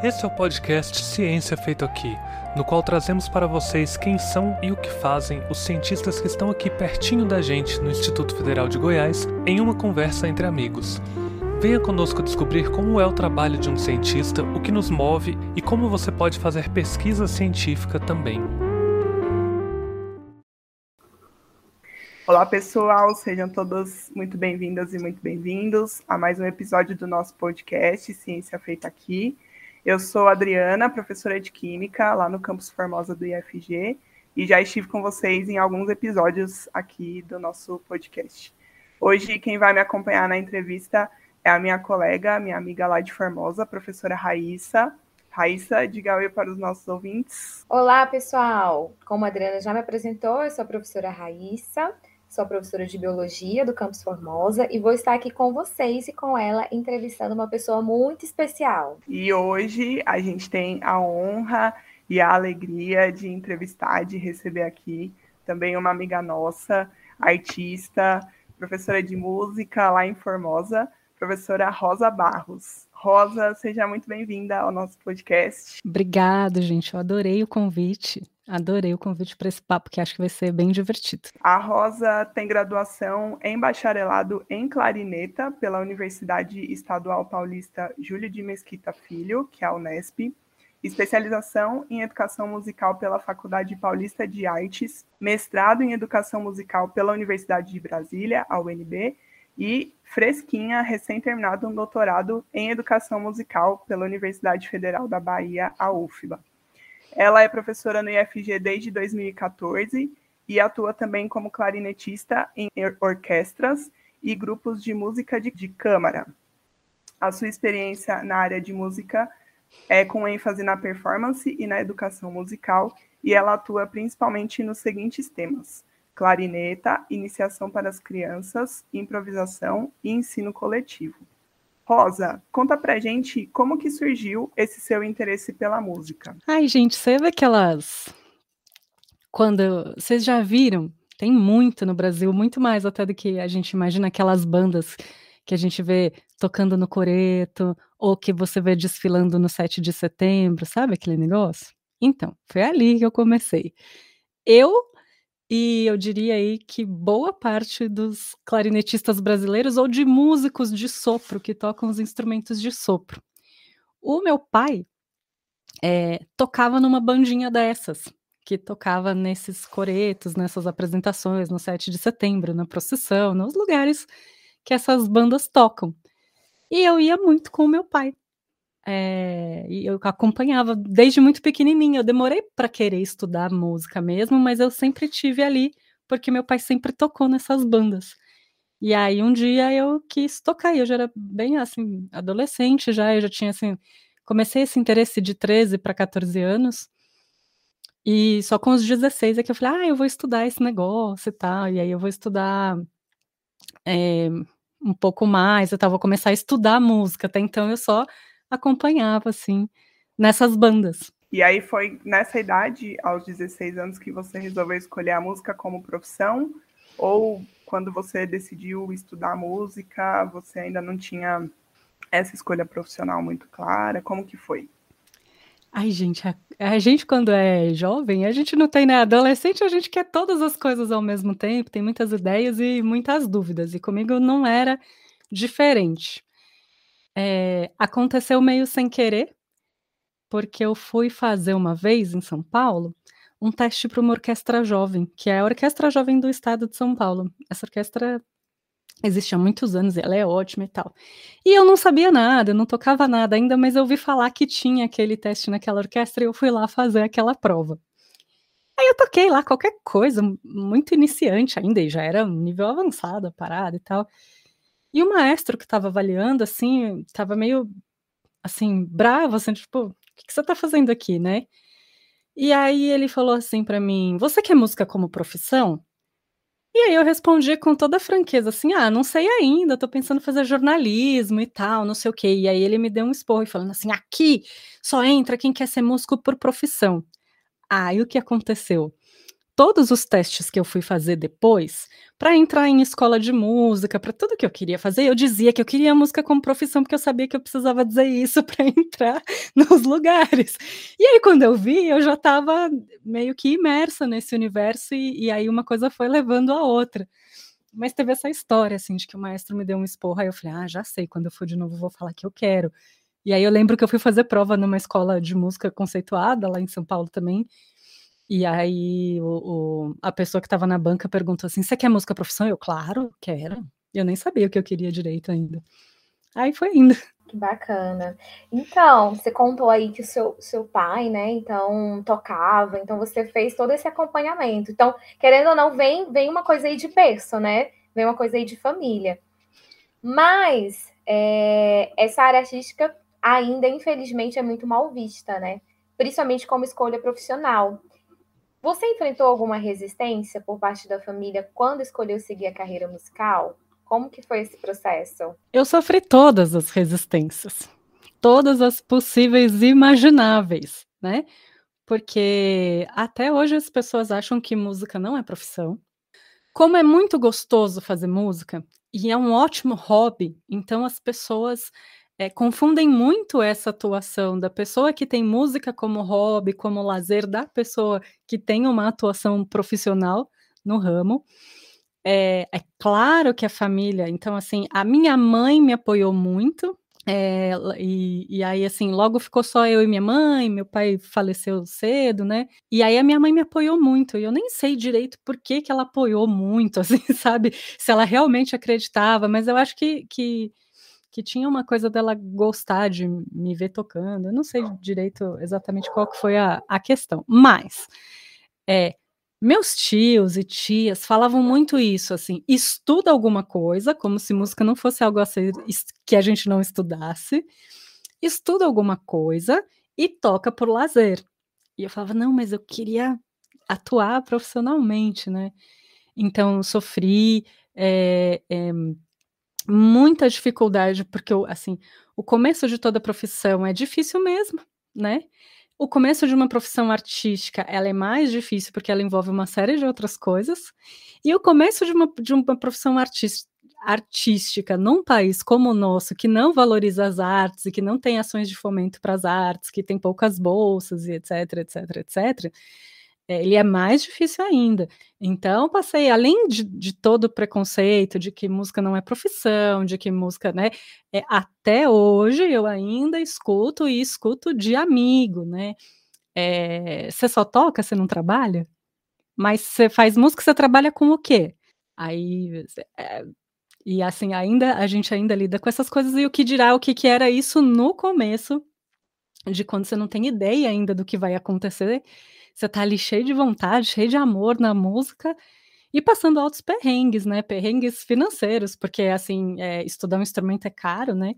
Este é o podcast Ciência Feito Aqui, no qual trazemos para vocês quem são e o que fazem os cientistas que estão aqui pertinho da gente no Instituto Federal de Goiás em uma conversa entre amigos. Venha conosco descobrir como é o trabalho de um cientista, o que nos move e como você pode fazer pesquisa científica também. Olá, pessoal, sejam todos muito bem-vindas e muito bem-vindos a mais um episódio do nosso podcast Ciência Feita Aqui. Eu sou Adriana, professora de Química lá no campus Formosa do IFG e já estive com vocês em alguns episódios aqui do nosso podcast. Hoje, quem vai me acompanhar na entrevista é a minha colega, minha amiga lá de Formosa, professora Raíssa. Raíssa, diga oi para os nossos ouvintes. Olá, pessoal! Como a Adriana já me apresentou, eu sou a professora Raíssa, Sou professora de biologia do Campus Formosa e vou estar aqui com vocês e com ela entrevistando uma pessoa muito especial. E hoje a gente tem a honra e a alegria de entrevistar, de receber aqui também uma amiga nossa, artista, professora de música lá em Formosa, professora Rosa Barros. Rosa, seja muito bem-vinda ao nosso podcast. Obrigada, gente. Eu adorei o convite. Adorei o convite para esse papo, que acho que vai ser bem divertido. A Rosa tem graduação em bacharelado em clarineta pela Universidade Estadual Paulista Júlio de Mesquita Filho, que é a Unesp, especialização em educação musical pela Faculdade Paulista de Artes, mestrado em educação musical pela Universidade de Brasília, a UNB, e fresquinha, recém-terminado um doutorado em educação musical pela Universidade Federal da Bahia, a UFBA. Ela é professora no IFG desde 2014 e atua também como clarinetista em orquestras e grupos de música de, de câmara. A sua experiência na área de música é com ênfase na performance e na educação musical, e ela atua principalmente nos seguintes temas: clarineta, iniciação para as crianças, improvisação e ensino coletivo. Rosa, conta pra gente como que surgiu esse seu interesse pela música. Ai, gente, você vê aquelas. Quando. Vocês já viram? Tem muito no Brasil, muito mais até do que a gente imagina aquelas bandas que a gente vê tocando no coreto, ou que você vê desfilando no 7 de setembro, sabe aquele negócio? Então, foi ali que eu comecei. Eu e eu diria aí que boa parte dos clarinetistas brasileiros ou de músicos de sopro que tocam os instrumentos de sopro. O meu pai é, tocava numa bandinha dessas, que tocava nesses coretos, nessas apresentações, no 7 de setembro, na procissão, nos lugares que essas bandas tocam. E eu ia muito com o meu pai. É, e eu acompanhava desde muito pequenininha. Eu demorei para querer estudar música mesmo, mas eu sempre tive ali, porque meu pai sempre tocou nessas bandas. E aí um dia eu quis tocar, eu já era bem assim, adolescente já, eu já tinha assim, comecei esse interesse de 13 para 14 anos. E só com os 16 é que eu falei: "Ah, eu vou estudar esse negócio e tal". E aí eu vou estudar é, um pouco mais, eu tava, vou começar a estudar música, até então eu só acompanhava, assim, nessas bandas. E aí foi nessa idade, aos 16 anos, que você resolveu escolher a música como profissão? Ou quando você decidiu estudar música, você ainda não tinha essa escolha profissional muito clara? Como que foi? Ai, gente, a, a, gente quando é jovem, a gente não tem, né? Adolescente, a gente quer todas as coisas ao mesmo tempo, tem muitas ideias e muitas dúvidas. E comigo não era diferente. É, aconteceu meio sem querer, porque eu fui fazer uma vez em São Paulo um teste para uma orquestra jovem, que é a Orquestra Jovem do Estado de São Paulo. Essa orquestra existe há muitos anos, ela é ótima e tal. E eu não sabia nada, eu não tocava nada ainda, mas eu ouvi falar que tinha aquele teste naquela orquestra e eu fui lá fazer aquela prova. Aí eu toquei lá qualquer coisa, muito iniciante ainda, e já era nível avançado a parada e tal. E o maestro que estava avaliando, assim, estava meio, assim, bravo, assim, tipo, o que, que você está fazendo aqui, né? E aí ele falou assim para mim, você quer música como profissão? E aí eu respondi com toda franqueza, assim, ah, não sei ainda, tô pensando em fazer jornalismo e tal, não sei o quê. E aí ele me deu um esporro falando assim, aqui só entra quem quer ser músico por profissão. Aí o que aconteceu? Todos os testes que eu fui fazer depois, para entrar em escola de música, para tudo que eu queria fazer, eu dizia que eu queria música como profissão, porque eu sabia que eu precisava dizer isso para entrar nos lugares. E aí, quando eu vi, eu já estava meio que imersa nesse universo, e, e aí uma coisa foi levando a outra. Mas teve essa história, assim, de que o maestro me deu um esporro, aí eu falei, ah, já sei, quando eu for de novo vou falar que eu quero. E aí eu lembro que eu fui fazer prova numa escola de música conceituada, lá em São Paulo também, e aí o, o, a pessoa que estava na banca perguntou assim: Você quer música profissão? Eu, claro, quero. Eu nem sabia o que eu queria direito ainda. Aí foi indo. Que bacana. Então, você contou aí que o seu, seu pai, né, então, tocava, então você fez todo esse acompanhamento. Então, querendo ou não, vem, vem uma coisa aí de berço, né? Vem uma coisa aí de família. Mas é, essa área artística ainda, infelizmente, é muito mal vista, né? Principalmente como escolha profissional. Você enfrentou alguma resistência por parte da família quando escolheu seguir a carreira musical? Como que foi esse processo? Eu sofri todas as resistências, todas as possíveis e imagináveis, né? Porque até hoje as pessoas acham que música não é profissão. Como é muito gostoso fazer música e é um ótimo hobby, então as pessoas é, confundem muito essa atuação da pessoa que tem música como hobby, como lazer, da pessoa que tem uma atuação profissional no ramo. É, é claro que a família, então, assim, a minha mãe me apoiou muito, é, e, e, aí, assim, logo ficou só eu e minha mãe, meu pai faleceu cedo, né? E aí a minha mãe me apoiou muito, e eu nem sei direito por que, que ela apoiou muito, assim, sabe? Se ela realmente acreditava, mas eu acho que, que que tinha uma coisa dela gostar de me ver tocando. Eu não sei direito exatamente qual que foi a, a questão, mas é, meus tios e tias falavam muito isso, assim, estuda alguma coisa, como se música não fosse algo a ser, que a gente não estudasse, estuda alguma coisa e toca por lazer. E eu falava, não, mas eu queria atuar profissionalmente, né? Então, sofri, é, é, muita dificuldade, porque, assim, o começo de toda profissão é difícil mesmo, né? O começo de uma profissão artística, ela é mais difícil porque ela envolve uma série de outras coisas, e o começo de uma, de uma profissão artística artística num país como o nosso, que não valoriza as artes e que não tem ações de fomento para as artes, que tem poucas bolsas e etc, etc, etc, ele é mais difícil ainda. Então, passei, além de, de, todo o preconceito de que música não é profissão, de que música, né? É, até hoje eu ainda escuto e escuto de amigo, né? É, você só toca, você não trabalha? Mas você faz música, você trabalha com o quê? Aí, é, e assim, ainda a gente ainda lida com essas coisas, e o que dirá o que, que era isso no começo, de quando você não tem ideia ainda do que vai acontecer você tá ali cheio de vontade, cheio de amor na música e passando altos perrengues, né? Perrengues financeiros, porque assim, é, estudar um instrumento é caro, né?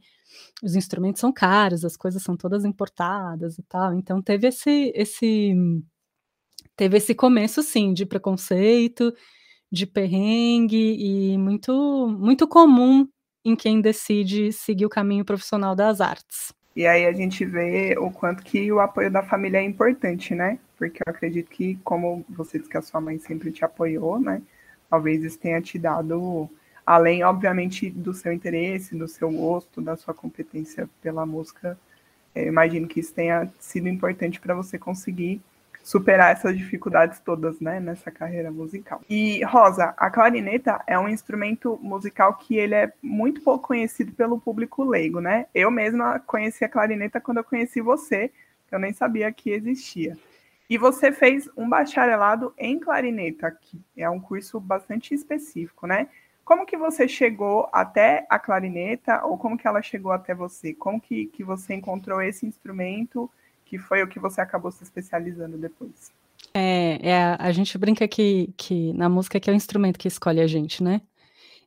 Os instrumentos são caros, as coisas são todas importadas e tal. Então teve esse esse teve esse começo sim de preconceito, de perrengue e muito muito comum em quem decide seguir o caminho profissional das artes. E aí a gente vê o quanto que o apoio da família é importante, né? Porque eu acredito que, como você disse que a sua mãe sempre te apoiou, né? Talvez isso tenha te dado, além, obviamente, do seu interesse, do seu gosto, da sua competência pela música, eu imagino que isso tenha sido importante para você conseguir superar essas dificuldades todas, né, nessa carreira musical. E Rosa, a clarineta é um instrumento musical que ele é muito pouco conhecido pelo público leigo, né? Eu mesma conheci a clarineta quando eu conheci você, eu nem sabia que existia. E você fez um bacharelado em clarineta, que é um curso bastante específico, né? Como que você chegou até a clarineta ou como que ela chegou até você? Como que, que você encontrou esse instrumento que foi o que você acabou se especializando depois. É, é a gente brinca que, que na música que é o instrumento que escolhe a gente, né?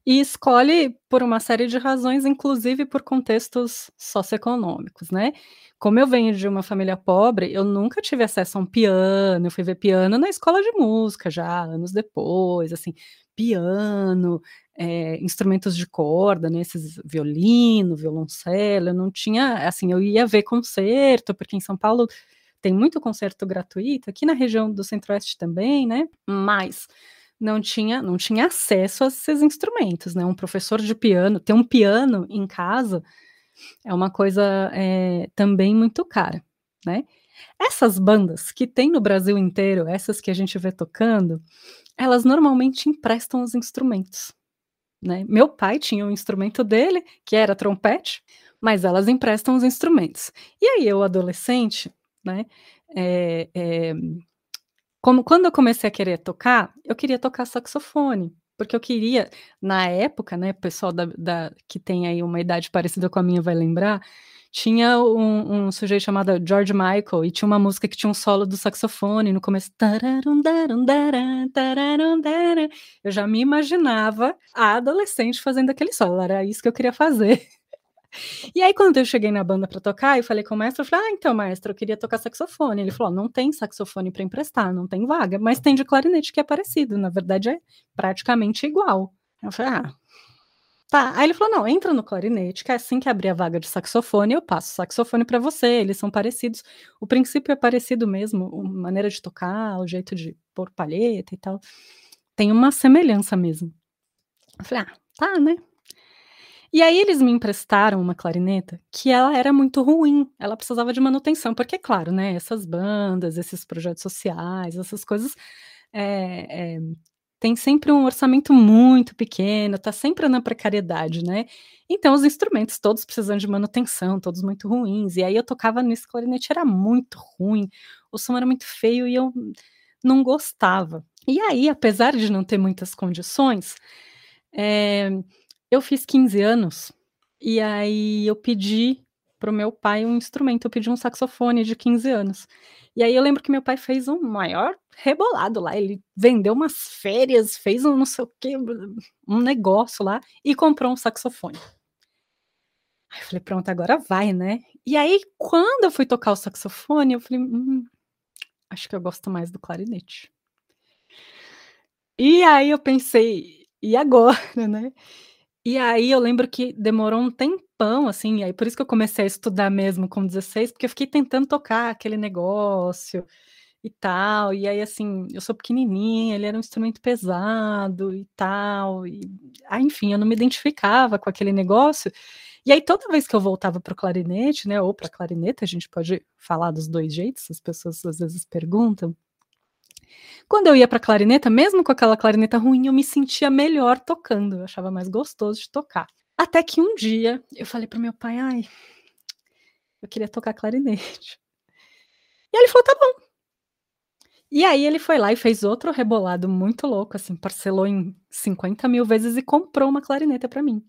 E escolhe por uma série de razões, inclusive por contextos socioeconômicos, né? Como eu venho de uma família pobre, eu nunca tive acesso a um piano, eu fui ver piano na escola de música já, anos depois, assim, piano, é, instrumentos de corda, né, esses violino, violoncelo, eu não tinha, assim, eu ia ver concerto, porque em São Paulo tem muito concerto gratuito, aqui na região do Centro-Oeste também, né? Mas não tinha, não tinha acesso a esses instrumentos, né? Um professor de piano, ter um piano em casa é uma coisa é, também muito cara, né? Essas bandas que tem no Brasil inteiro, essas que a gente vê tocando, elas normalmente emprestam os instrumentos. Né? Meu pai tinha um instrumento dele, que era trompete, mas elas emprestam os instrumentos. E aí eu, adolescente, né, é, é, como quando eu comecei a querer tocar, eu queria tocar saxofone, porque eu queria, na época, né, pessoal da, da, que tem aí uma idade parecida com a minha vai lembrar, tinha um, um, sujeito chamado George Michael e tinha uma música que tinha um solo do saxofone no começo. Eu já me imaginava a adolescente fazendo aquele solo, era isso que eu queria fazer. E aí, quando eu cheguei na banda para tocar, eu falei com o maestro, eu falei, ah, então, maestro, eu queria tocar saxofone. Ele falou, não tem saxofone para emprestar, não tem vaga, mas tem de clarinete que é parecido, na verdade é praticamente igual. Eu falei, ah, Tá, aí ele falou: não, entra no clarinete, que é assim que abrir a vaga de saxofone, eu passo o saxofone para você, eles são parecidos. O princípio é parecido mesmo, a maneira de tocar, o jeito de pôr palheta e tal. Tem uma semelhança mesmo. Eu falei, ah, tá, né? E aí eles me emprestaram uma clarineta que ela era muito ruim, ela precisava de manutenção, porque, claro, né, essas bandas, esses projetos sociais, essas coisas é, é, tem sempre um orçamento muito pequeno, está sempre na precariedade, né? Então os instrumentos todos precisando de manutenção, todos muito ruins. E aí eu tocava nesse clarinete, era muito ruim, o som era muito feio e eu não gostava. E aí, apesar de não ter muitas condições, é, eu fiz 15 anos e aí eu pedi para meu pai um instrumento, eu pedi um saxofone de 15 anos. E aí eu lembro que meu pai fez um maior rebolado lá. Ele vendeu umas férias, fez um não sei o que, um negócio lá e comprou um saxofone. Aí eu falei, pronto, agora vai, né? E aí, quando eu fui tocar o saxofone, eu falei, hum, acho que eu gosto mais do clarinete. E aí eu pensei, e agora, né? E aí eu lembro que demorou um tempão, assim, e aí por isso que eu comecei a estudar mesmo com 16, porque eu fiquei tentando tocar aquele negócio e tal. E aí, assim, eu sou pequenininha, ele era um instrumento pesado e tal. E, ah, enfim, eu não me identificava com aquele negócio. E aí, toda vez que eu voltava para o clarinete, né, ou para clarineta, a gente pode falar dos dois jeitos, as pessoas às vezes perguntam. Quando eu ia para clarineta, mesmo com aquela clarineta ruim, eu me sentia melhor tocando, eu achava mais gostoso de tocar. Até que um dia eu falei para meu pai, ai, eu queria tocar clarinete. E ele falou, tá bom, e aí ele foi lá e fez outro rebolado muito louco, assim, parcelou em 50 mil vezes e comprou uma clarineta para mim.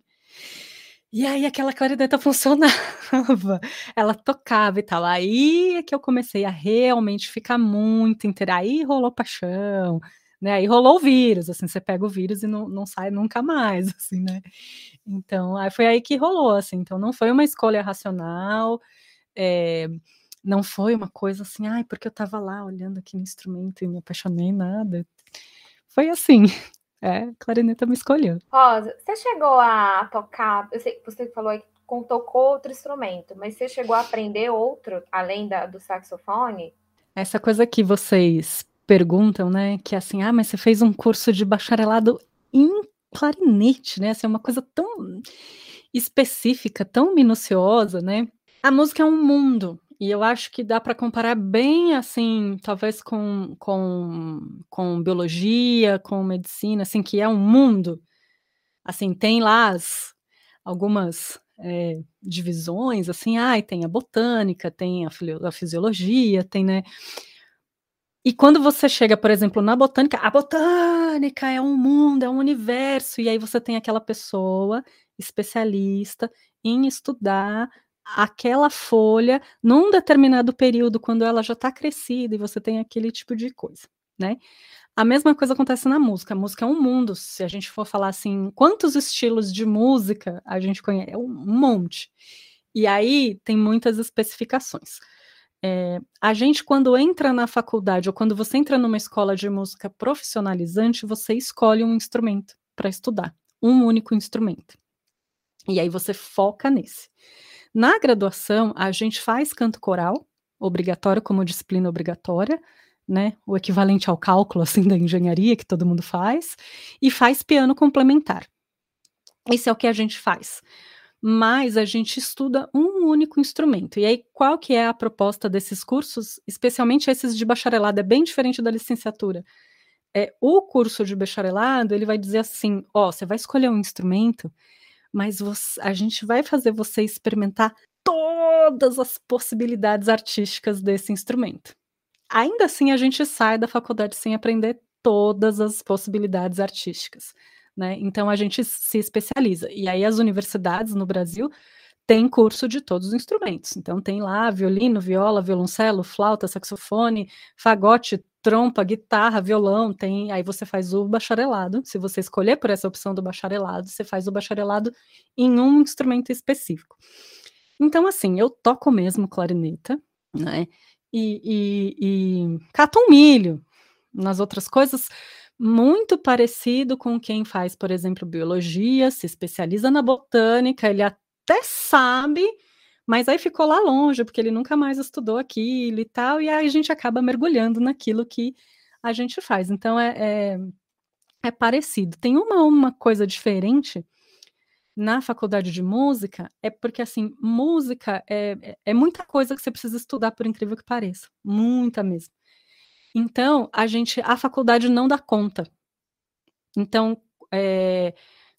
E aí aquela clarineta funcionava, ela tocava e tal. Aí é que eu comecei a realmente ficar muito inteira. Aí rolou paixão, né? Aí rolou o vírus, assim, você pega o vírus e não, não sai nunca mais, assim, né? Então, aí foi aí que rolou, assim. Então, não foi uma escolha racional. É, não foi uma coisa assim, ai, porque eu estava lá olhando aqui no instrumento e me apaixonei, nada. Foi assim. É, clarineta me escolheu. Rosa, você chegou a tocar, eu sei que você falou que tocou outro instrumento, mas você chegou a aprender outro, além da, do saxofone? Essa coisa que vocês perguntam, né, que é assim, ah, mas você fez um curso de bacharelado em clarinete, né, assim, é uma coisa tão específica, tão minuciosa, né, a música é um mundo, e eu acho que dá para comparar bem, assim, talvez com, com, com biologia, com medicina, assim, que é um mundo. Assim, tem lá as, algumas é, divisões, assim, ai, tem a botânica, tem a, a fisiologia, tem, né? E quando você chega, por exemplo, na botânica, a botânica é um mundo, é um universo, e aí você tem aquela pessoa especialista em estudar aquela folha num determinado período, quando ela já está crescida e você tem aquele tipo de coisa, né? A mesma coisa acontece na música. A música é um mundo. Se a gente for falar assim, quantos estilos de música a gente conhece? É um monte. E aí tem muitas especificações. É, a gente, quando entra na faculdade ou quando você entra numa escola de música profissionalizante, você escolhe um instrumento para estudar, um único instrumento. E aí você foca nesse. Na graduação, a gente faz canto coral, obrigatório como disciplina obrigatória, né, o equivalente ao cálculo assim da engenharia que todo mundo faz, e faz piano complementar. Esse é o que a gente faz. Mas a gente estuda um único instrumento. E aí, qual que é a proposta desses cursos, especialmente esses de bacharelado? É bem diferente da licenciatura. É, o curso de bacharelado, ele vai dizer assim, ó, você vai escolher um instrumento, mas você, a gente vai fazer você experimentar todas as possibilidades artísticas desse instrumento. Ainda assim, a gente sai da faculdade sem aprender todas as possibilidades artísticas. Né? Então a gente se especializa. E aí as universidades no Brasil têm curso de todos os instrumentos. Então tem lá violino, viola, violoncelo, flauta, saxofone, fagote, trompa, guitarra, violão, tem, aí você faz o bacharelado. Se você escolher por essa opção do bacharelado, você faz o bacharelado em um instrumento específico. Então assim, eu toco mesmo clarineta, né? E, e, e cato um milho. Nas outras coisas, muito parecido com quem faz, por exemplo, biologia, se especializa na botânica, ele até sabe, mas aí ficou lá longe, porque ele nunca mais estudou aquilo e tal, e aí a gente acaba mergulhando naquilo que a gente faz. Então é, é, é parecido. Tem uma, uma coisa diferente na faculdade de música, é porque assim, música é, é, é muita coisa que você precisa estudar, por incrível que pareça. Muita mesmo. Então, a gente, a faculdade não dá conta. Então, é,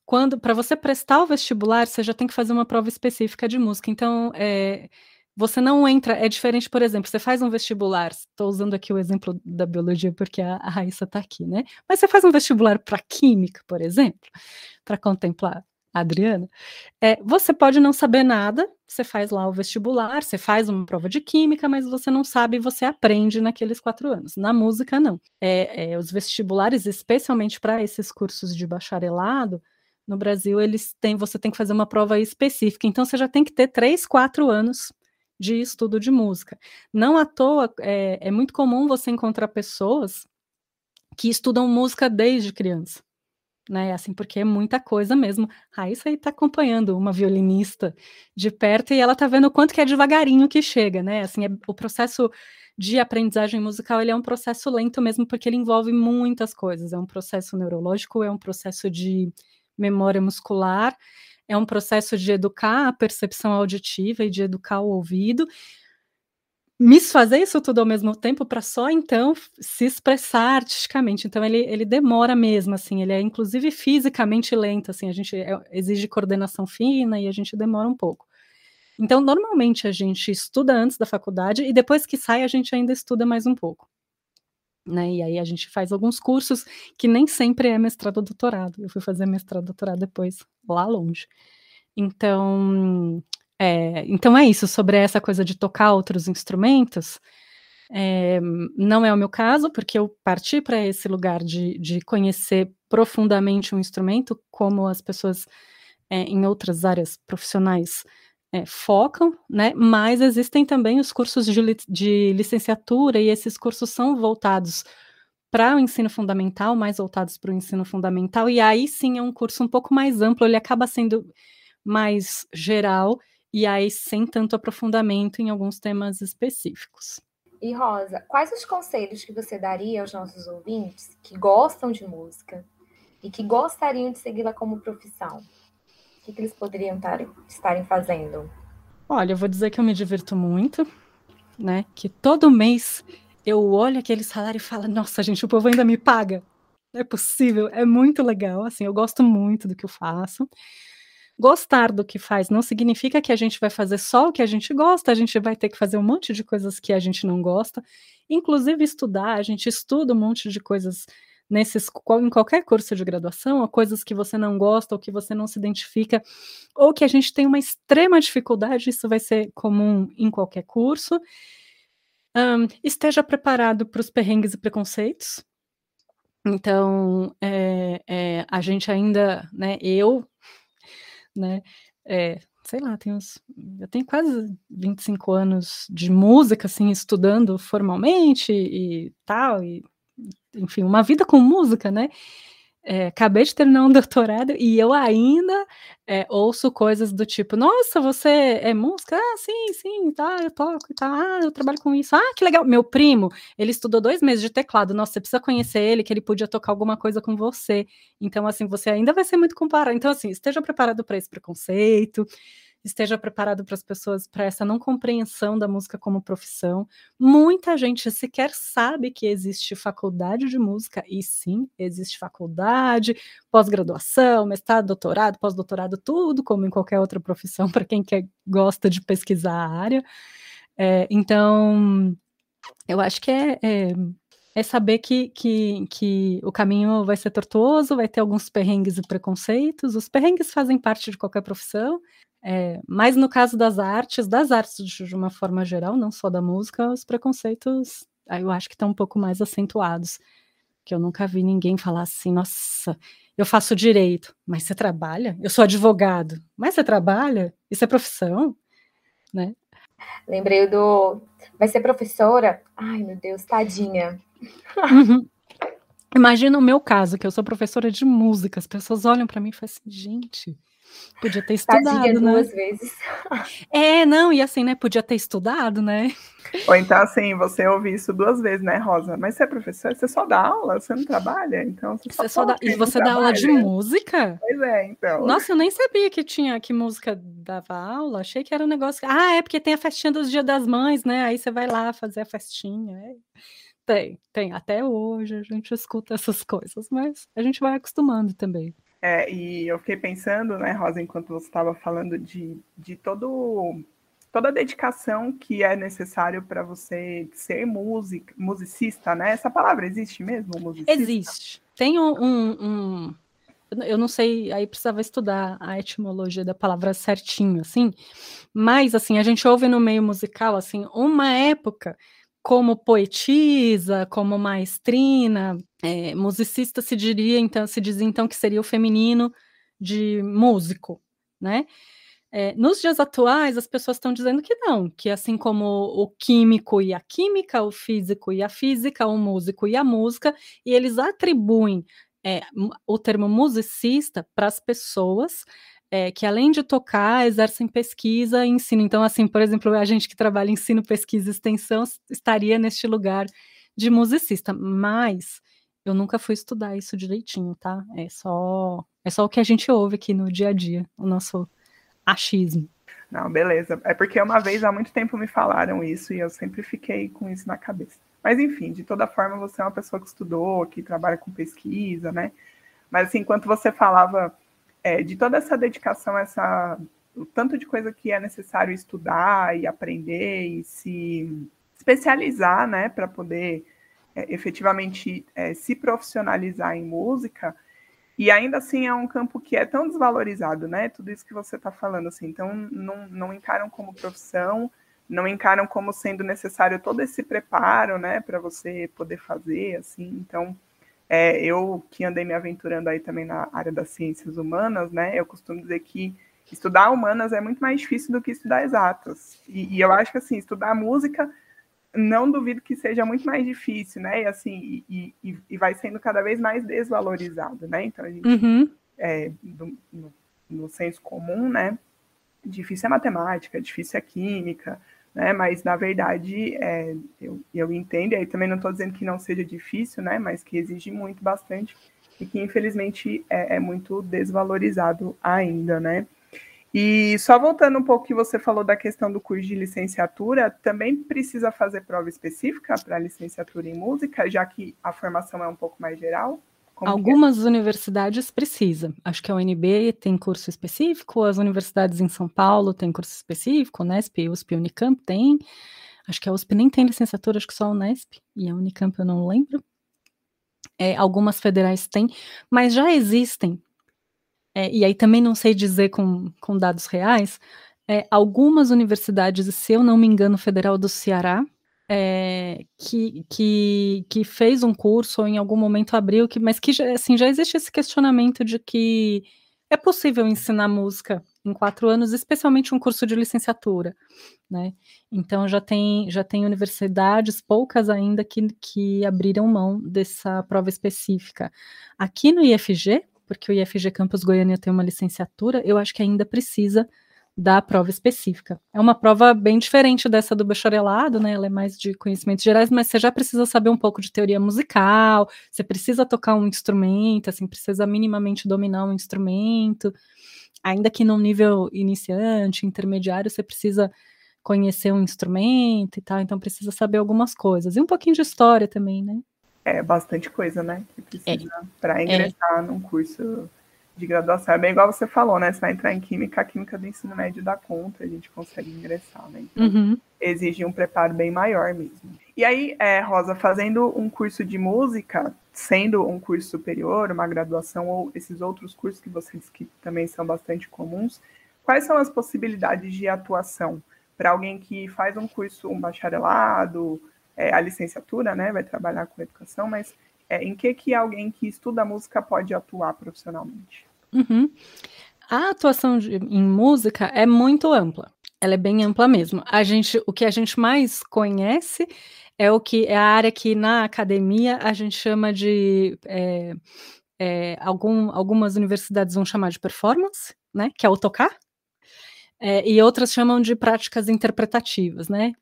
quando para você prestar o vestibular, você já tem que fazer uma prova específica de música. Então, é, você não entra, é diferente, por exemplo, você faz um vestibular, estou usando aqui o exemplo da biologia porque a, a Raíssa está aqui, né? Mas você faz um vestibular para química, por exemplo, para contemplar Adriana, é, você pode não saber nada, você faz lá o vestibular, você faz uma prova de química, mas você não sabe e você aprende naqueles quatro anos. Na música, não. É, é, os vestibulares, especialmente para esses cursos de bacharelado, no Brasil, eles têm, você tem que fazer uma prova específica, então você já tem que ter três, quatro anos de estudo de música. Não à toa, é, é muito comum você encontrar pessoas que estudam música desde criança né? Assim, porque é muita coisa mesmo. Raíssa aí tá acompanhando uma violinista de perto e ela tá vendo o quanto que é devagarinho que chega, né? Assim, é, o processo de aprendizagem musical ele é um processo lento mesmo porque ele envolve muitas coisas. É um processo neurológico, é um processo de memória muscular, é um processo de educar a percepção auditiva e de educar o ouvido, fazer isso tudo ao mesmo tempo para só então se expressar artisticamente. Então ele, ele demora mesmo, assim, ele é inclusive fisicamente lento, assim, a gente é, exige coordenação fina e a gente demora um pouco. Então, normalmente a gente estuda antes da faculdade e depois que sai a gente ainda estuda mais um pouco. Né? E aí a gente faz alguns cursos que nem sempre é mestrado ou doutorado. Eu fui fazer mestrado e doutorado depois, lá longe. Então, é, então é isso, sobre essa coisa de tocar outros instrumentos. É, não é o meu caso, porque eu parti para esse lugar de, de, conhecer profundamente um instrumento, como as pessoas é, em outras áreas profissionais é, focam, né? Mas existem também os cursos de, de licenciatura, e esses cursos são voltados para o ensino fundamental, mais voltados para o ensino fundamental, e aí sim é um curso um pouco mais amplo, ele acaba sendo mais geral e aí sem tanto aprofundamento em alguns temas específicos. E Rosa, quais os conselhos que você daria aos nossos ouvintes que gostam de música e que gostariam de segui-la como profissão? O que, que eles poderiam tar, estarem fazendo? Olha, eu vou dizer que eu me divirto muito, né? Que todo mês eu olho aquele salário e falo, nossa, gente, o povo ainda me paga. Não é possível, é muito legal, assim, eu gosto muito do que eu faço. Gostar do que faz não significa que a gente vai fazer só o que a gente gosta, a gente vai ter que fazer um monte de coisas que a gente não gosta, inclusive estudar, a gente estuda um monte de coisas nesses em qualquer curso de graduação, ou coisas que você não gosta ou que você não se identifica, ou que a gente tem uma extrema dificuldade, isso vai ser comum em qualquer curso. Um, esteja preparado para os perrengues e preconceitos. Então, é, é, a gente ainda, né, eu né? É, sei lá, tenho uns, eu tenho quase 25 anos de música, assim, estudando formalmente e tal, e, enfim, uma vida com música, né? É, acabei de terminar um doutorado e eu ainda é, ouço coisas do tipo, nossa, você é música? Ah, sim, sim, tá, eu toco, tá, ah, eu trabalho com isso. Ah, que legal. Meu primo, ele estudou dois meses de teclado. Nossa, você precisa conhecer ele, que ele podia tocar alguma coisa com você. Então, assim, você ainda vai ser muito comparado. Então, assim, esteja preparado para esse preconceito esteja preparado para as pessoas para essa não compreensão da música como profissão. Muita gente sequer sabe que existe faculdade de música, e sim, existe faculdade, pós-graduação, mestrado, doutorado, pós-doutorado, tudo como em qualquer outra profissão, para quem quer, gosta de pesquisar a área. É, então, eu acho que é, é é saber que, que, que o caminho vai ser tortuoso, vai ter alguns perrengues e preconceitos. Os perrengues fazem parte de qualquer profissão, é, mas no caso das artes, das artes de uma forma geral, não só da música, os preconceitos eu acho que estão um pouco mais acentuados. Que eu nunca vi ninguém falar assim, nossa, eu faço direito, mas você trabalha? Eu sou advogado, mas você trabalha? Isso é profissão? Né? Lembrei do. Vai ser professora? Ai, meu Deus, tadinha. Uhum. Imagina o meu caso, que eu sou professora de música. As pessoas olham para mim e falam assim, gente, Podia ter estudado, Tadinha né? duas vezes. É, não, e assim, né? Podia ter estudado, né? Ou então, assim, você ouve isso duas vezes, né, Rosa? Mas você é professora, você só dá aula, você não trabalha, então você só, você só dá... E você dá aula de música? Pois é, então. Nossa, eu nem sabia que tinha que música dava aula, achei que era um negócio. Ah, é porque tem a festinha dos Dia das Mães, né? Aí você vai lá fazer a festinha. É. Tem, tem. Até hoje a gente escuta essas coisas, mas a gente vai acostumando também. É, e eu fiquei pensando, né, Rosa, enquanto você estava falando de, de todo, toda a dedicação que é necessário para você ser música, musicista, né? Essa palavra existe mesmo, musicista? Existe. Tem um, um, um, eu não sei, aí precisava estudar a etimologia da palavra certinho, assim, mas assim, a gente ouve no meio musical, assim, uma época como poetisa, como maestrina, é, musicista se diria, então, se diz então que seria o feminino de músico, né? É, nos dias atuais, as pessoas estão dizendo que não, que assim como o químico e a química, o físico e a física, o músico e a música, e eles atribuem é, o termo musicista para as pessoas é, que além de tocar, exercem pesquisa e ensino. Então, assim, por exemplo, a gente que trabalha ensino, pesquisa e extensão estaria neste lugar de musicista, mas eu nunca fui estudar isso direitinho, tá? É só, é só o que a gente ouve aqui no dia a dia, o nosso achismo. Não, beleza. É porque uma vez há muito tempo me falaram isso e eu sempre fiquei com isso na cabeça. Mas enfim, de toda forma, você é uma pessoa que estudou, que trabalha com pesquisa, né? Mas assim, enquanto você falava é, de toda essa dedicação, essa, o tanto de coisa que é necessário estudar e aprender e se especializar, né, para poder é, efetivamente é, se profissionalizar em música, e ainda assim é um campo que é tão desvalorizado, né? Tudo isso que você está falando, assim, então não, não encaram como profissão, não encaram como sendo necessário todo esse preparo, né, para você poder fazer, assim, então é, eu que andei me aventurando aí também na área das ciências humanas, né? Eu costumo dizer que estudar humanas é muito mais difícil do que estudar exatas. E, e eu acho que assim, estudar música não duvido que seja muito mais difícil, né? E assim, e, e, e vai sendo cada vez mais desvalorizado, né? Então a gente uhum. é, do, no, no senso comum, né? Difícil é matemática, difícil é química, né? Mas na verdade é, eu, eu entendo, e aí também não estou dizendo que não seja difícil, né? Mas que exige muito bastante e que infelizmente é, é, muito desvalorizado ainda, né? E só voltando um pouco que você falou da questão do curso de licenciatura, também precisa fazer prova específica para licenciatura em música, já que a formação é um pouco mais geral? Como Algumas é? universidades precisam. Acho que a UNB tem curso específico, as universidades em São Paulo têm curso específico, Unesp, USP, Unicamp tem. Acho que a USP nem tem licenciatura, acho que só a Unesp. E a Unicamp eu não lembro. É, algumas federais têm, mas já existem. É, e aí também não sei dizer com, com dados reais. É, algumas universidades, se eu não me engano, Federal do Ceará, é, que, que, que fez um curso ou em algum momento abriu, que, mas que assim, já existe esse questionamento de que é possível ensinar música em quatro anos, especialmente um curso de licenciatura, né? Então já tem já tem universidades, poucas ainda, que, que abriram mão dessa prova específica. Aqui no IFG, porque o IFG Campus Goiânia tem uma licenciatura, eu acho que ainda precisa da prova específica. É uma prova bem diferente dessa do bacharelado, né? Ela é mais de conhecimentos gerais, mas você já precisa saber um pouco de teoria musical, você precisa tocar um instrumento, assim, precisa minimamente dominar um instrumento. Ainda que num nível iniciante, intermediário, você precisa conhecer um instrumento e tal, então precisa saber algumas coisas. E um pouquinho de história também, né? É bastante coisa, né? Que precisa é. para ingressar é. num curso de graduação. É bem igual você falou, né? Você vai entrar em química, a química do ensino médio dá conta, a gente consegue ingressar, né? Então, uhum. exige um preparo bem maior mesmo. E aí, é, Rosa, fazendo um curso de música, sendo um curso superior, uma graduação ou esses outros cursos que vocês que também são bastante comuns, quais são as possibilidades de atuação para alguém que faz um curso, um bacharelado, é, a licenciatura, né? Vai trabalhar com educação, mas é, em que que alguém que estuda música pode atuar profissionalmente? Uhum. A atuação de, em música é muito ampla. Ela é bem ampla mesmo. A gente, o que a gente mais conhece é o que é a área que na academia a gente chama de é, é, algum, algumas universidades vão chamar de performance, né? Que é o tocar. É, e outras chamam de práticas interpretativas, né?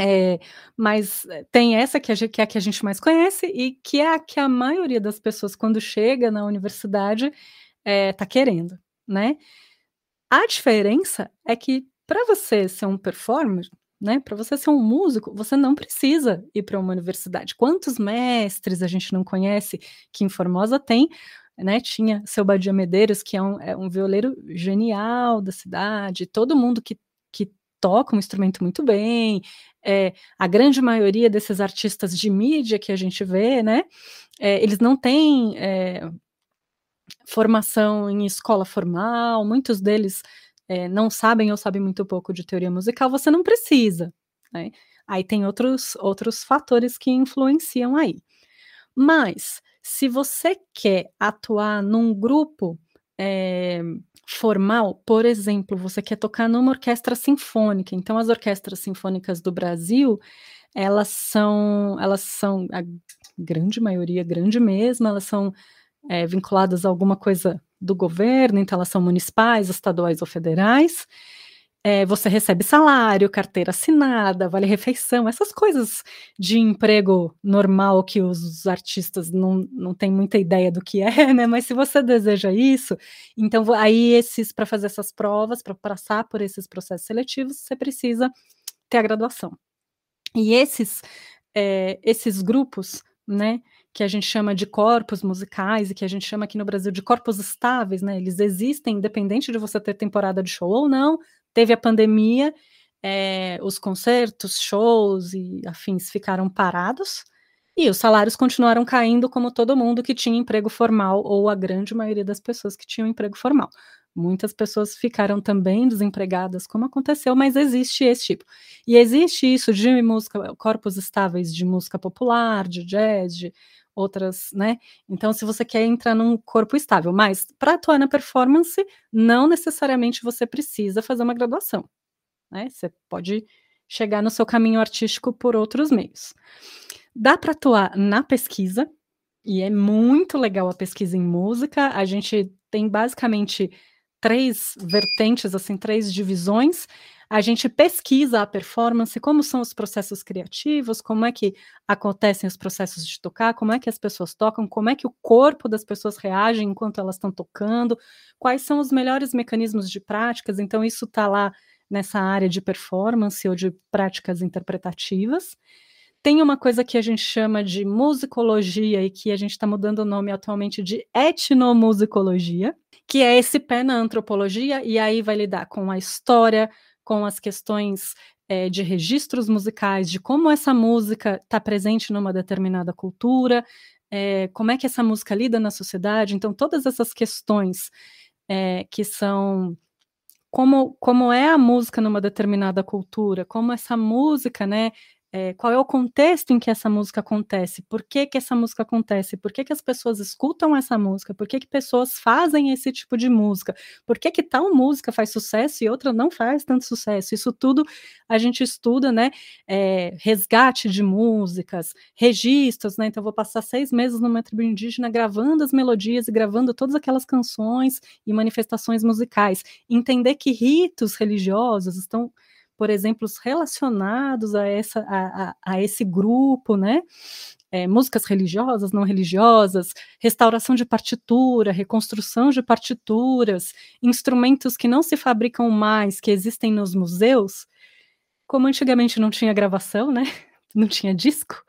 É, mas tem essa que, a, que é a que a gente mais conhece e que é a que a maioria das pessoas, quando chega na universidade, está é, tá querendo, né? A diferença é que para você ser um performer, né, para você ser um músico, você não precisa ir para uma universidade. Quantos mestres a gente não conhece que em Formosa tem, né? Tinha seu Badia Medeiros, que é um, é um violeiro genial da cidade, todo mundo que toca um instrumento muito bem, é, a grande maioria desses artistas de mídia que a gente vê, né, é, eles não têm é, formação em escola formal, muitos deles não sabem ou sabem muito pouco de teoria musical, você não precisa, né? Aí tem outros, outros fatores que influenciam aí. Mas, se você quer atuar num grupo é, formal, por exemplo, você quer tocar numa orquestra sinfônica. Então, as orquestras sinfônicas do Brasil, elas são, elas são a grande maioria, grande mesmo, elas são é, vinculadas a alguma coisa do governo, então elas são municipais, estaduais ou federais é, você recebe salário, carteira assinada, vale refeição, essas coisas de emprego normal que os artistas não, não têm muita ideia do que é, né? Mas se você deseja isso, então aí esses para fazer essas provas, para passar por esses processos seletivos, você precisa ter a graduação. E esses é, esses grupos, né? que a gente chama de corpos musicais e que a gente chama aqui no Brasil de corpos estáveis, né? Eles existem independente de você ter temporada de show ou não, teve a pandemia, é, os concertos, shows e afins ficaram parados, e os salários continuaram caindo como todo mundo que tinha emprego formal, ou a grande maioria das pessoas que tinham emprego formal. Muitas pessoas ficaram também desempregadas, como aconteceu, mas existe esse tipo. E existe isso de música, corpos estáveis de música popular, de jazz, de outras, né? Então, se você quer entrar num corpo estável, mas para atuar na performance, não necessariamente você precisa fazer uma graduação, né? Você pode chegar no seu caminho artístico por outros meios. Dá para atuar na pesquisa, e é muito legal a pesquisa em música. A gente tem basicamente três vertentes, assim, três divisões a gente pesquisa a performance, como são os processos criativos, como é que acontecem os processos de tocar, como é que as pessoas tocam, como é que o corpo das pessoas reage enquanto elas estão tocando, quais são os melhores mecanismos de práticas. Então, isso está lá nessa área de performance ou de práticas interpretativas. Tem uma coisa que a gente chama de musicologia e que a gente está mudando o nome atualmente de etnomusicologia, que é esse pé na antropologia, e aí vai lidar com a história, com as questões é, de registros musicais, de como essa música está presente numa determinada cultura, é, como é que essa música lida na sociedade. Então, todas essas questões é, que são como, como é a música numa determinada cultura, como essa música, né, é, qual é o contexto em que essa música acontece, por que, que essa música acontece, por que, que as pessoas escutam essa música, por que, que pessoas fazem esse tipo de música, por que, que tal música faz sucesso e outra não faz tanto sucesso. Isso tudo a gente estuda, né? É, resgate de músicas, registros, né? Então, vou passar seis meses numa tribo indígena gravando as melodias e gravando todas aquelas canções e manifestações musicais. Entender que ritos religiosos estão por exemplo, relacionados a, essa, a, a, a esse grupo, né? É, músicas religiosas, não religiosas, restauração de partitura, reconstrução de partituras, instrumentos que não se fabricam mais, que existem nos museus, como antigamente não tinha gravação, né? Não tinha disco,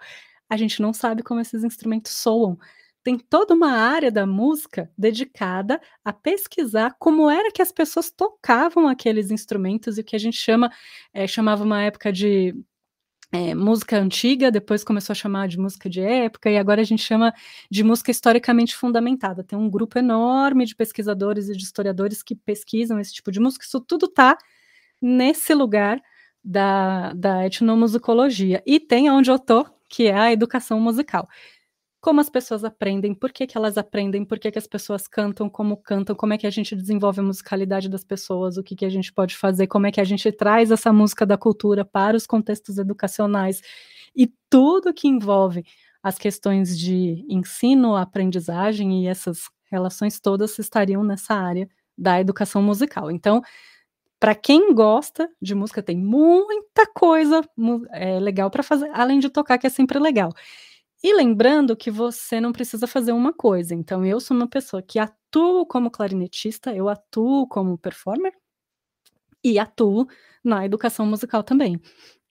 a gente não sabe como esses instrumentos soam tem toda uma área da música dedicada a pesquisar como era que as pessoas tocavam aqueles instrumentos e o que a gente chama, é, chamava uma época de é, música antiga, depois começou a chamar de música de época, e agora a gente chama de música historicamente fundamentada. Tem um grupo enorme de pesquisadores e de historiadores que pesquisam esse tipo de música, isso tudo está nesse lugar da, da etnomusicologia. E tem onde eu tô, que é a educação musical como as pessoas aprendem, por que, que elas aprendem, por que, que as pessoas cantam, como cantam, como é que a gente desenvolve a musicalidade das pessoas, o que, que a gente pode fazer, como é que a gente traz essa música da cultura para os contextos educacionais e tudo que envolve as questões de ensino, aprendizagem e essas relações todas estariam nessa área da educação musical. Então, para quem gosta de música, tem muita coisa é, legal para fazer, além de tocar, que é sempre legal. E lembrando que você não precisa fazer uma coisa. Então, eu sou uma pessoa que atuo como clarinetista, eu atuo como performer e atuo na educação musical também.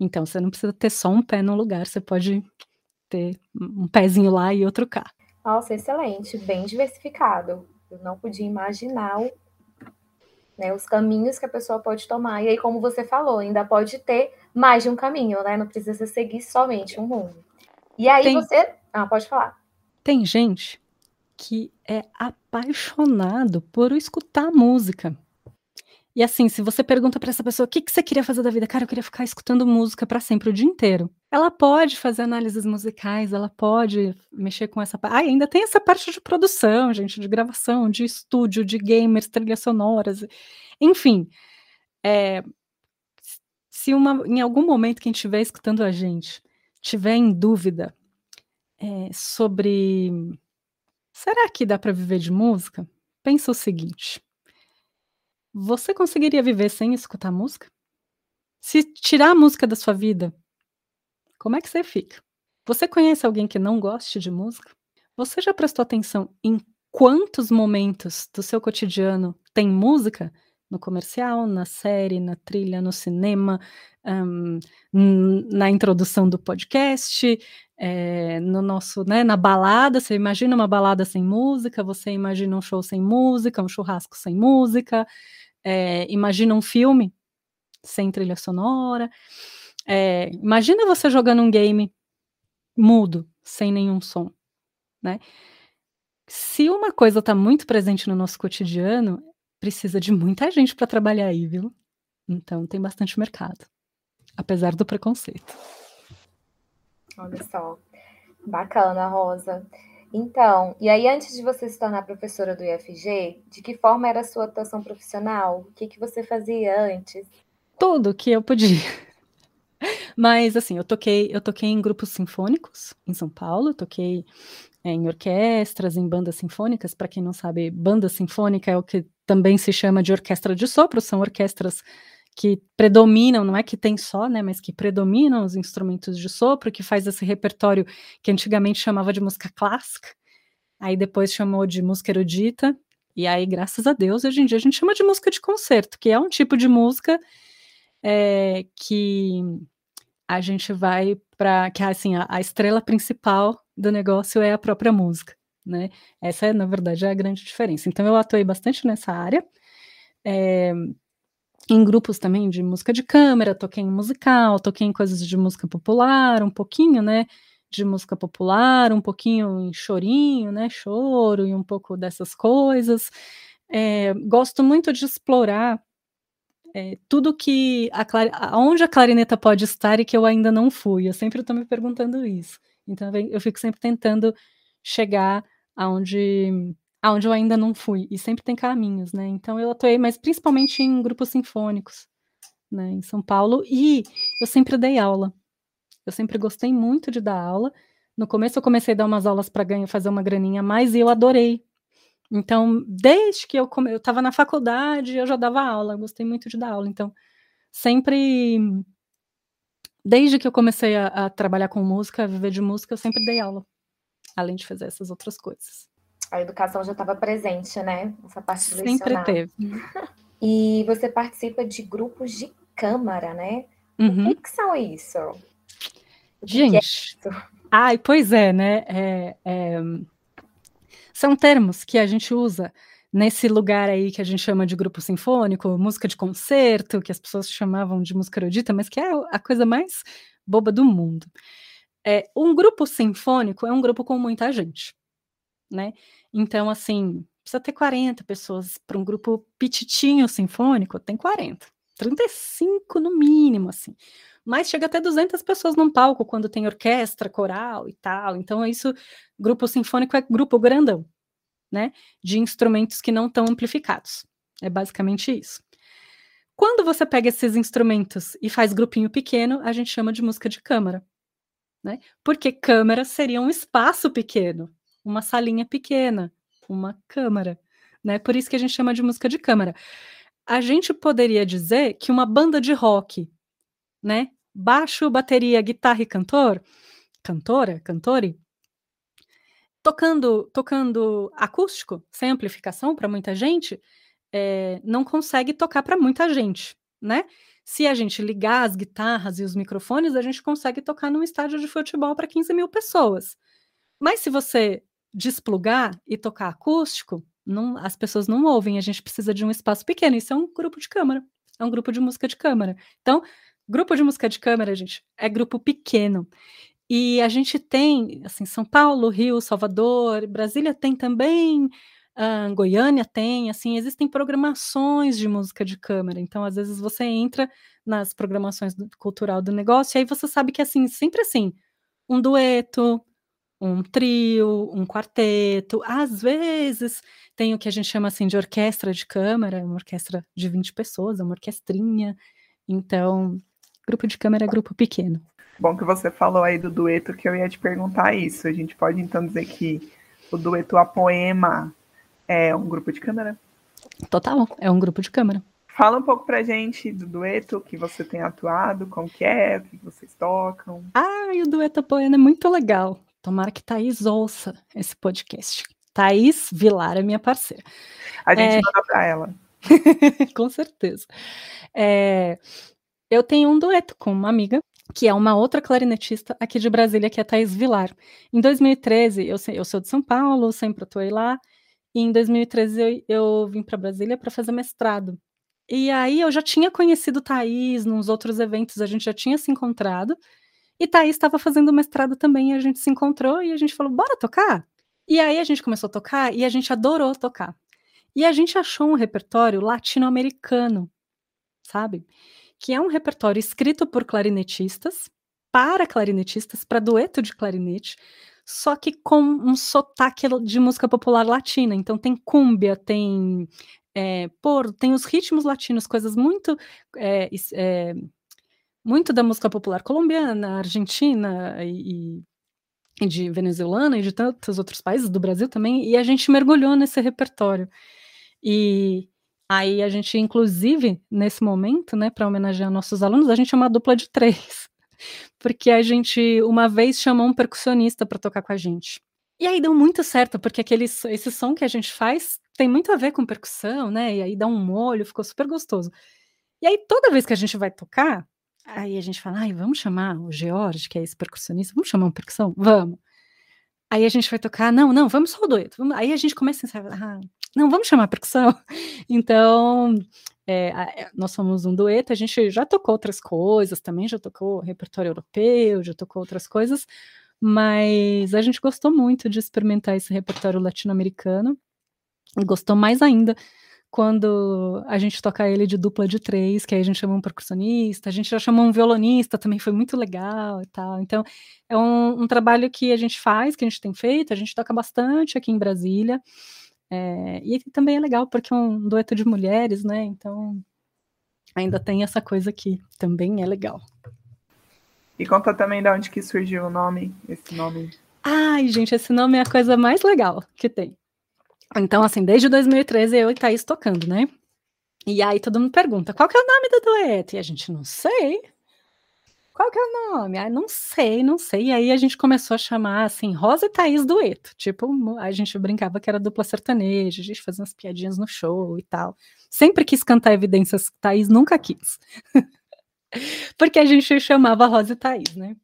Então, você não precisa ter só um pé no lugar, você pode ter um pezinho lá e outro cá. Nossa, excelente, bem diversificado. Eu não podia imaginar o, né, os caminhos que a pessoa pode tomar. E aí, como você falou, ainda pode ter mais de um caminho, né? Não precisa seguir somente um rumo. E aí tem, você. Ah, pode falar. Tem gente que é apaixonado por escutar música. E assim, se você pergunta para essa pessoa o que, que você queria fazer da vida, cara, eu queria ficar escutando música para sempre, o dia inteiro. Ela pode fazer análises musicais, ela pode mexer com essa parte. Ah, ainda tem essa parte de produção, gente, de gravação, de estúdio, de gamers, trilhas sonoras. Enfim, é, se uma, em algum momento quem estiver escutando a gente tiver em dúvida é, sobre será que dá para viver de música, pensa o seguinte: você conseguiria viver sem escutar música? Se tirar a música da sua vida, como é que você fica? Você conhece alguém que não goste de música? Você já prestou atenção em quantos momentos do seu cotidiano tem música? No comercial, na série, na trilha, no cinema, um, na introdução do podcast, é, no nosso, né, na balada, você imagina uma balada sem música, você imagina um show sem música, um churrasco sem música, é, imagina um filme sem trilha sonora, é, imagina você jogando um game mudo, sem nenhum som, né? Se uma coisa está muito presente no nosso cotidiano, precisa de muita gente para trabalhar aí, viu? Então tem bastante mercado apesar do preconceito. Olha só, bacana, Rosa. Então, e aí antes de você se tornar professora do IFG, de que forma era a sua atuação profissional? O que, que você fazia antes? Tudo que eu podia. Mas assim, eu toquei, eu toquei em grupos sinfônicos em São Paulo, toquei é, em orquestras, em bandas sinfônicas. Para quem não sabe, banda sinfônica é o que também se chama de orquestra de sopro, são orquestras que predominam, não é que tem só, né, mas que predominam os instrumentos de sopro, que faz esse repertório que antigamente chamava de música clássica, aí depois chamou de música erudita, e aí, graças a Deus, hoje em dia a gente chama de música de concerto, que é um tipo de música é, que a gente vai para que assim a, a, estrela principal do negócio é a própria música, né? Essa é na verdade é a grande diferença. Então eu atuei bastante nessa área. É, em grupos também de música de câmera, toquei em musical, toquei em coisas de música popular, um pouquinho, né, de música popular, um pouquinho em chorinho, né, choro e um pouco dessas coisas. É, gosto muito de explorar é, tudo que a onde a clarineta pode estar e que eu ainda não fui. Eu sempre estou me perguntando isso. Então eu fico sempre tentando chegar aonde aonde eu ainda não fui e sempre tem caminhos, né? Então eu atuei, mas principalmente em grupos sinfônicos, né, em São Paulo e eu sempre dei aula. Eu sempre gostei muito de dar aula. No começo eu comecei a dar umas aulas para ganhar, fazer uma graninha a mais e eu adorei. Então, desde que eu come... eu estava na faculdade, eu já dava aula, eu gostei muito de dar aula. Então, sempre desde que eu comecei a, a trabalhar com música, a viver de música, eu sempre dei aula, além de fazer essas outras coisas. A educação já estava presente, né? Essa parte Sempre teve. E você participa de grupos de câmara, né? Uhum. O que, que são isso? Gente, que é ai, pois é, né? É, é, são termos que a gente usa nesse lugar aí que a gente chama de grupo sinfônico, música de concerto, que as pessoas chamavam de música erudita, mas que é a coisa mais boba do mundo. É, um grupo sinfônico é um grupo com muita gente, né? Então, assim, precisa ter 40 pessoas para um grupo pititinho sinfônico, tem 40. 35 no mínimo, assim. Mas chega até 200 pessoas num palco quando tem orquestra, coral e tal. Então, isso, grupo sinfônico é grupo grandão, né? De instrumentos que não estão amplificados. É basicamente isso. Quando você pega esses instrumentos e faz grupinho pequeno, a gente chama de música de câmara. Né? Porque câmara seria um espaço pequeno, uma salinha pequena, uma câmara. Né? Por isso que a gente chama de música de câmara a gente poderia dizer que uma banda de rock, né? Baixo, bateria, guitarra e cantor, cantora, cantore, tocando, tocando acústico, sem amplificação para muita gente, é, não consegue tocar para muita gente, né? Se a gente ligar as guitarras e os microfones, a gente consegue tocar num estádio de futebol para 15 mil pessoas. Mas se você desplugar e tocar acústico, não, as pessoas não ouvem, a gente precisa de um espaço pequeno. Isso é um grupo de câmara, é um grupo de música de câmara. Então, grupo de música de câmara, gente, é grupo pequeno. E a gente tem, assim, São Paulo, Rio, Salvador, Brasília tem também, uh, Goiânia tem, assim, existem programações de música de câmara. Então, às vezes você entra nas programações do, cultural do negócio e aí você sabe que, assim, sempre assim, um dueto, um trio, um quarteto, às vezes tem o que a gente chama assim de orquestra de câmara, uma orquestra de 20 pessoas, uma orquestrinha. Então, grupo de câmara é grupo pequeno. Bom que você falou aí do dueto, que eu ia te perguntar isso. A gente pode então dizer que o dueto A Poema é um grupo de câmara? Total, é um grupo de câmara. Fala um pouco pra gente do dueto que você tem atuado, como que é, o que vocês tocam. Ah, e o dueto A Poema é muito legal. Tomara que Thaís ouça esse podcast. Thaís Vilar é minha parceira. A gente é... manda para ela. com certeza. É... Eu tenho um dueto com uma amiga, que é uma outra clarinetista aqui de Brasília, que é Thaís Vilar. Em 2013, eu, eu sou de São Paulo, sempre atuei lá, e em 2013 eu, eu vim para Brasília para fazer mestrado. E aí eu já tinha conhecido Thaís nos outros eventos, a gente já tinha se encontrado, e Thaís estava fazendo mestrado também, e a gente se encontrou e a gente falou, bora tocar? E aí a gente começou a tocar e a gente adorou tocar. E a gente achou um repertório latino-americano, sabe? Que é um repertório escrito por clarinetistas, para clarinetistas, para dueto de clarinete, só que com um sotaque de música popular latina. Então tem cúmbia, tem é, por, tem os ritmos latinos, coisas muito é, é, muito da música popular colombiana, argentina e, e de venezuelana e de tantos outros países do Brasil também, e a gente mergulhou nesse repertório. E aí a gente, inclusive, nesse momento, né, para homenagear nossos alunos, a gente é uma dupla de três. Porque a gente, uma vez, chamou um percussionista para tocar com a gente. E aí deu muito certo, porque aquele, esse som que a gente faz tem muito a ver com percussão, né? E aí dá um molho, ficou super gostoso. E aí, toda vez que a gente vai tocar, Aí a gente fala, ai, vamos chamar o George, que é esse percussionista, vamos chamar uma percussão? Vamos. Aí a gente vai tocar, não, não, vamos só o dueto. Aí a gente começa a pensar, ah, não, vamos chamar a percussão. Então, é, é, nós somos um dueto, a gente já tocou outras coisas também, já tocou repertório europeu, já tocou outras coisas, mas a gente gostou muito de experimentar esse repertório latino-americano, e gostou mais ainda quando a gente toca ele de dupla de três, que aí a gente chama um percussionista, a gente já chamou um violonista, também foi muito legal e tal. Então, é um, um trabalho que a gente faz, que a gente tem feito, a gente toca bastante aqui em Brasília. É, e também é legal porque é um dueto de mulheres, né? Então, ainda tem essa coisa aqui, também é legal. E conta também de onde que surgiu o nome, esse nome. Ai, gente, esse nome é a coisa mais legal que tem. Então, assim, desde 2013 eu e Thaís tocando, né? E aí todo mundo pergunta, qual que é o nome do dueto? E a gente, não sei. Qual que é o nome? Ah, não sei, não sei. E aí a gente começou a chamar, assim, Rosa e Thaís dueto. Tipo, a gente brincava que era dupla sertaneja, a gente fazia umas piadinhas no show e tal. Sempre quis cantar Evidências, Thaís nunca quis. Porque a gente chamava Rosa e Thaís, né?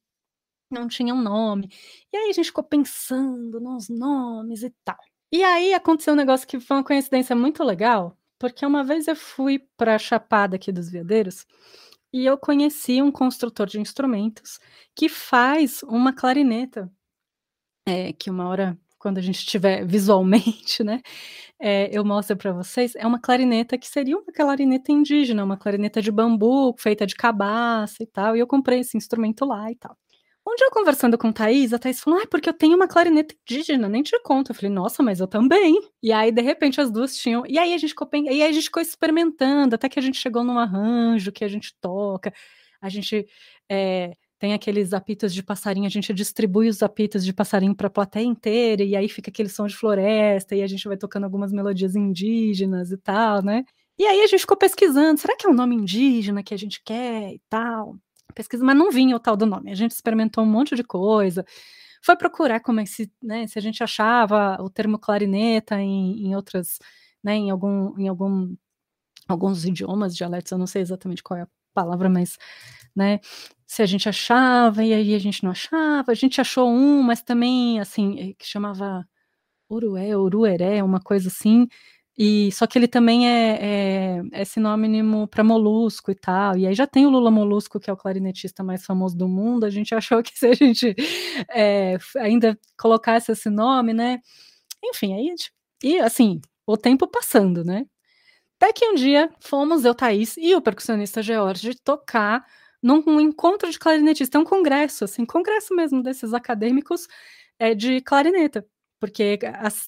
Não tinha um nome. E aí a gente ficou pensando nos nomes e tal. E aí aconteceu um negócio que foi uma coincidência muito legal, porque uma vez eu fui para a Chapada aqui dos Veadeiros e eu conheci um construtor de instrumentos que faz uma clarineta, é, que uma hora, quando a gente estiver visualmente, né, é, eu mostro para vocês, é uma clarineta que seria uma clarineta indígena, uma clarineta de bambu, feita de cabaça e tal, e eu comprei esse instrumento lá e tal. Um dia conversando com Thaís, a Thaís falou: Ah, porque eu tenho uma clarineta indígena, nem te conto. Eu falei, nossa, mas eu também. E aí, de repente, as duas tinham. E aí a gente ficou, e a gente ficou experimentando, até que a gente chegou num arranjo que a gente toca. A gente é, tem aqueles apitos de passarinho, a gente distribui os apitos de passarinho para a plateia inteira, e aí fica aquele som de floresta, e a gente vai tocando algumas melodias indígenas e tal, né? E aí a gente ficou pesquisando, será que é um nome indígena que a gente quer e tal? Pesquisa, mas não vinha o tal do nome. A gente experimentou um monte de coisa, foi procurar como é se, né, se a gente achava o termo clarineta em, em outras, né, em algum, em algum, alguns idiomas, dialetos, eu não sei exatamente qual é a palavra, mas, né, se a gente achava, e aí a gente não achava, a gente achou um, mas também, assim, que chamava Urué, Urueré, uma coisa assim, e só que ele também é, é, é sinônimo para molusco e tal. E aí já tem o Lula Molusco, que é o clarinetista mais famoso do mundo. A gente achou que se a gente é, ainda colocasse esse nome, né? Enfim, aí e assim, o tempo passando, né? Até que um dia fomos eu, Thaís e o percussionista George tocar num um encontro de clarinetista, um congresso, assim, congresso mesmo desses acadêmicos é, de clarineta porque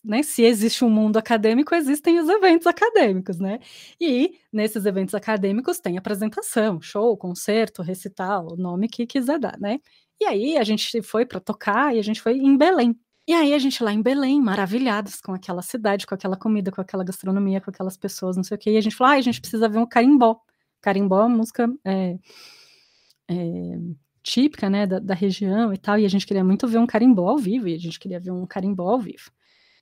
né, se existe um mundo acadêmico, existem os eventos acadêmicos, né? E nesses eventos acadêmicos tem apresentação, show, concerto, recital, o nome que quiser dar, né? E aí a gente foi para tocar e a gente foi em Belém. E aí a gente lá em Belém, maravilhados com aquela cidade, com aquela comida, com aquela gastronomia, com aquelas pessoas, não sei o quê. E a gente falou, ah, a gente precisa ver um carimbó. Carimbó é música é, é, típica, né, da, da, região e tal, e a gente queria muito ver um carimbó ao vivo, e a gente queria ver um carimbó ao vivo.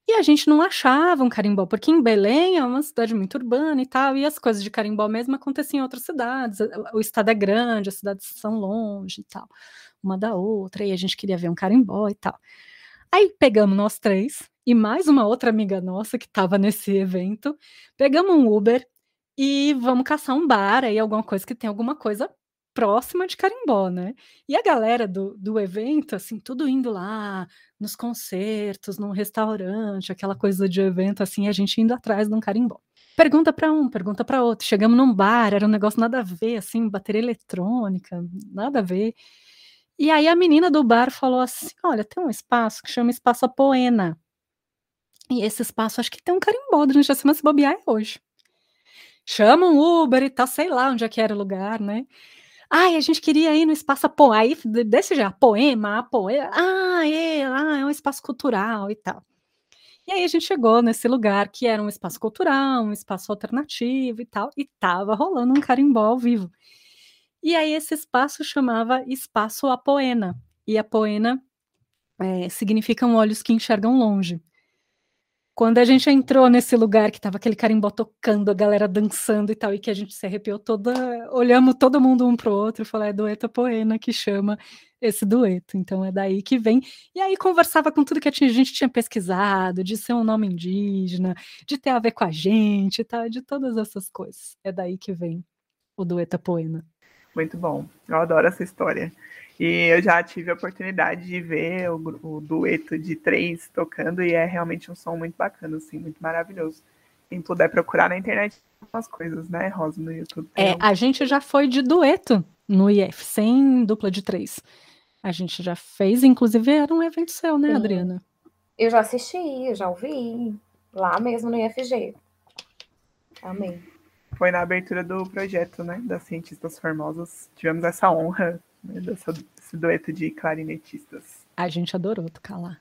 E a gente não achava um carimbó, porque em Belém é uma cidade muito urbana e tal, e as coisas de carimbó mesmo aconteciam em outras cidades. O estado é grande, as cidades são longe e tal, uma da outra, e a gente queria ver um carimbó e tal. Aí pegamos nós três e mais uma outra amiga nossa que estava nesse evento, pegamos um Uber e vamos caçar um bar aí, alguma coisa que tem alguma coisa próxima de Carimbó, né? E a galera do, do evento, assim, tudo indo lá nos concertos, num restaurante, aquela coisa de evento, assim, a gente indo atrás de um carimbó. Pergunta para um, pergunta para outro. Chegamos num bar, era um negócio nada a ver, assim, bateria eletrônica, nada a ver. E aí a menina do bar falou assim: olha, tem um espaço que chama Espaço Apoena. E esse espaço, acho que tem um carimbó durante a semana, se bobear é hoje. Chama um Uber e tal, sei lá onde é que era o lugar, né? Ai, a gente queria ir no espaço Apoema, aí desse já, poema, poema, ah, é, ah, é um espaço cultural e tal. E aí a gente chegou nesse lugar que era um espaço cultural, um espaço alternativo e tal, e tava rolando um carimbó ao vivo. E aí esse espaço chamava Espaço Apoena, e Apoena é, significam olhos que enxergam longe. Quando a gente entrou nesse lugar que tava aquele carimbó tocando, a galera dançando e tal, e que a gente se arrepiou toda, olhamos todo mundo um pro outro e falou, é dueto poena que chama esse dueto. Então é daí que vem. E aí conversava com tudo que a gente tinha pesquisado, de ser um nome indígena, de ter a ver com a gente tal, de todas essas coisas. É daí que vem o dueto poena. Muito bom. Eu adoro essa história. E eu já tive a oportunidade de ver o, o, dueto de três tocando e é realmente um som muito bacana, assim, muito maravilhoso. Quem puder procurar na internet algumas coisas, né, Rosa, no YouTube. É, a gente já foi de dueto no IF, sem dupla de três. A gente já fez, inclusive era um evento seu, né, Sim. Adriana? Eu já assisti, eu já ouvi, lá mesmo no IFG. Amém. Foi na abertura do projeto, né, das Cientistas Formosas. Tivemos essa honra, dessa, desse dueto de clarinetistas. A gente adorou tocar lá.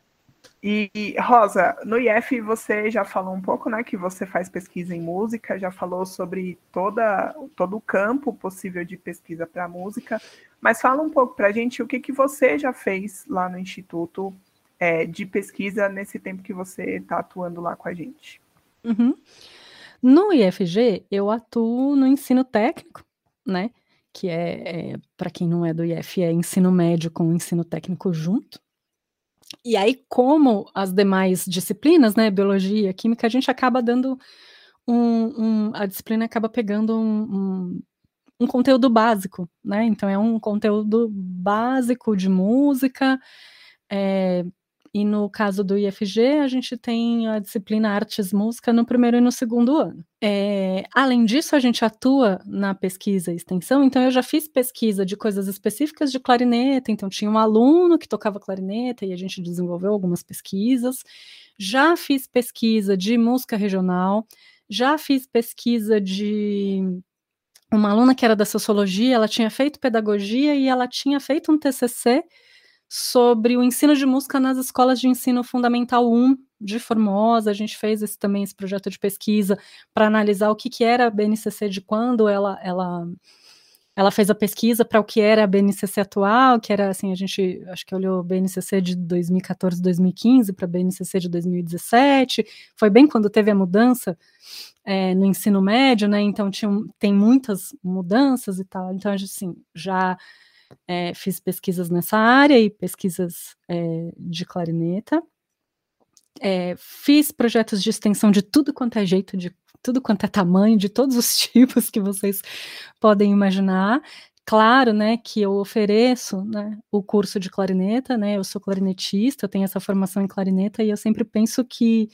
E, Rosa, no IF você já falou um pouco, né, que você faz pesquisa em música, já falou sobre toda, todo o campo possível de pesquisa para música, mas fala um pouco para a gente o que, que você já fez lá no Instituto é, de pesquisa nesse tempo que você está atuando lá com a gente. Uhum. No IFG, eu atuo no ensino técnico, né, que é, é para quem não é do IF, é ensino médio com ensino técnico junto, e aí, como as demais disciplinas, né, biologia, química, a gente acaba dando um, um a disciplina acaba pegando um, um, um, conteúdo básico, né? Então é um conteúdo básico de música, é, e no caso do IFG, a gente tem a disciplina Artes Música no primeiro e no segundo ano. É, além disso, a gente atua na pesquisa e extensão, então eu já fiz pesquisa de coisas específicas de clarineta, então tinha um aluno que tocava clarineta e a gente desenvolveu algumas pesquisas. Já fiz pesquisa de música regional, já fiz pesquisa de uma aluna que era da sociologia, ela tinha feito pedagogia e ela tinha feito um TCC sobre o ensino de música nas escolas de ensino fundamental 1 de Formosa. A gente fez esse, também esse projeto de pesquisa para analisar o que, que era a BNCC de quando ela, ela, ela fez a pesquisa para o que era a BNCC atual, que era assim, a gente acho que olhou BNCC de 2014, 2015 para a BNCC de 2017. Foi bem quando teve a mudança é, no ensino médio, né? Então tinha, tem muitas mudanças e tal. Então, assim, já é, fiz pesquisas nessa área e pesquisas é, de clarineta. É, fiz projetos de extensão de tudo quanto é jeito, de tudo quanto é tamanho, de todos os tipos que vocês podem imaginar. Claro, né, que eu ofereço, né, o curso de clarineta, né, eu sou clarinetista, eu tenho essa formação em clarineta e eu sempre penso que,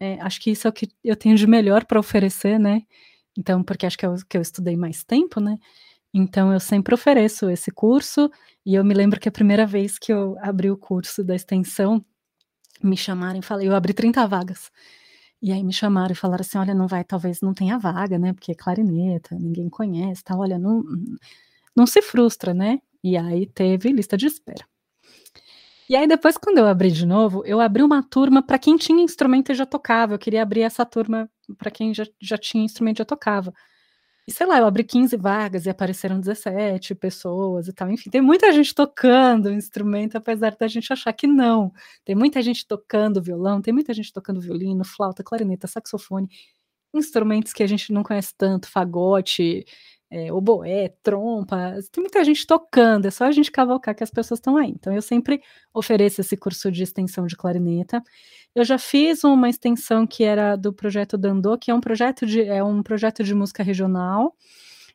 é, acho que isso é o que eu tenho de melhor para oferecer, né, então, porque acho que eu, que eu estudei mais tempo, né, então eu sempre ofereço esse curso, e eu me lembro que a primeira vez que eu abri o curso da extensão, me chamaram e falei, eu abri 30 vagas. E aí me chamaram e falaram assim: olha, não vai, talvez não tenha vaga, né? Porque é clarineta, ninguém conhece, tá? Olha, não, não se frustra, né? E aí teve lista de espera. E aí depois, quando eu abri de novo, eu abri uma turma para quem tinha instrumento e já tocava. Eu queria abrir essa turma para quem já, já tinha instrumento e já tocava. E sei lá, eu abri 15 vagas e apareceram 17 pessoas e tal. Enfim, tem muita gente tocando o instrumento, apesar da gente achar que não. Tem muita gente tocando violão, tem muita gente tocando violino, flauta, clarineta, saxofone, instrumentos que a gente não conhece tanto, fagote, é, oboé, trompa, tem muita gente tocando, é só a gente cavalcar que as pessoas estão aí. Então, eu sempre ofereço esse curso de extensão de clarineta. Eu já fiz uma extensão que era do projeto Dandô, que é um projeto de, é um projeto de música regional.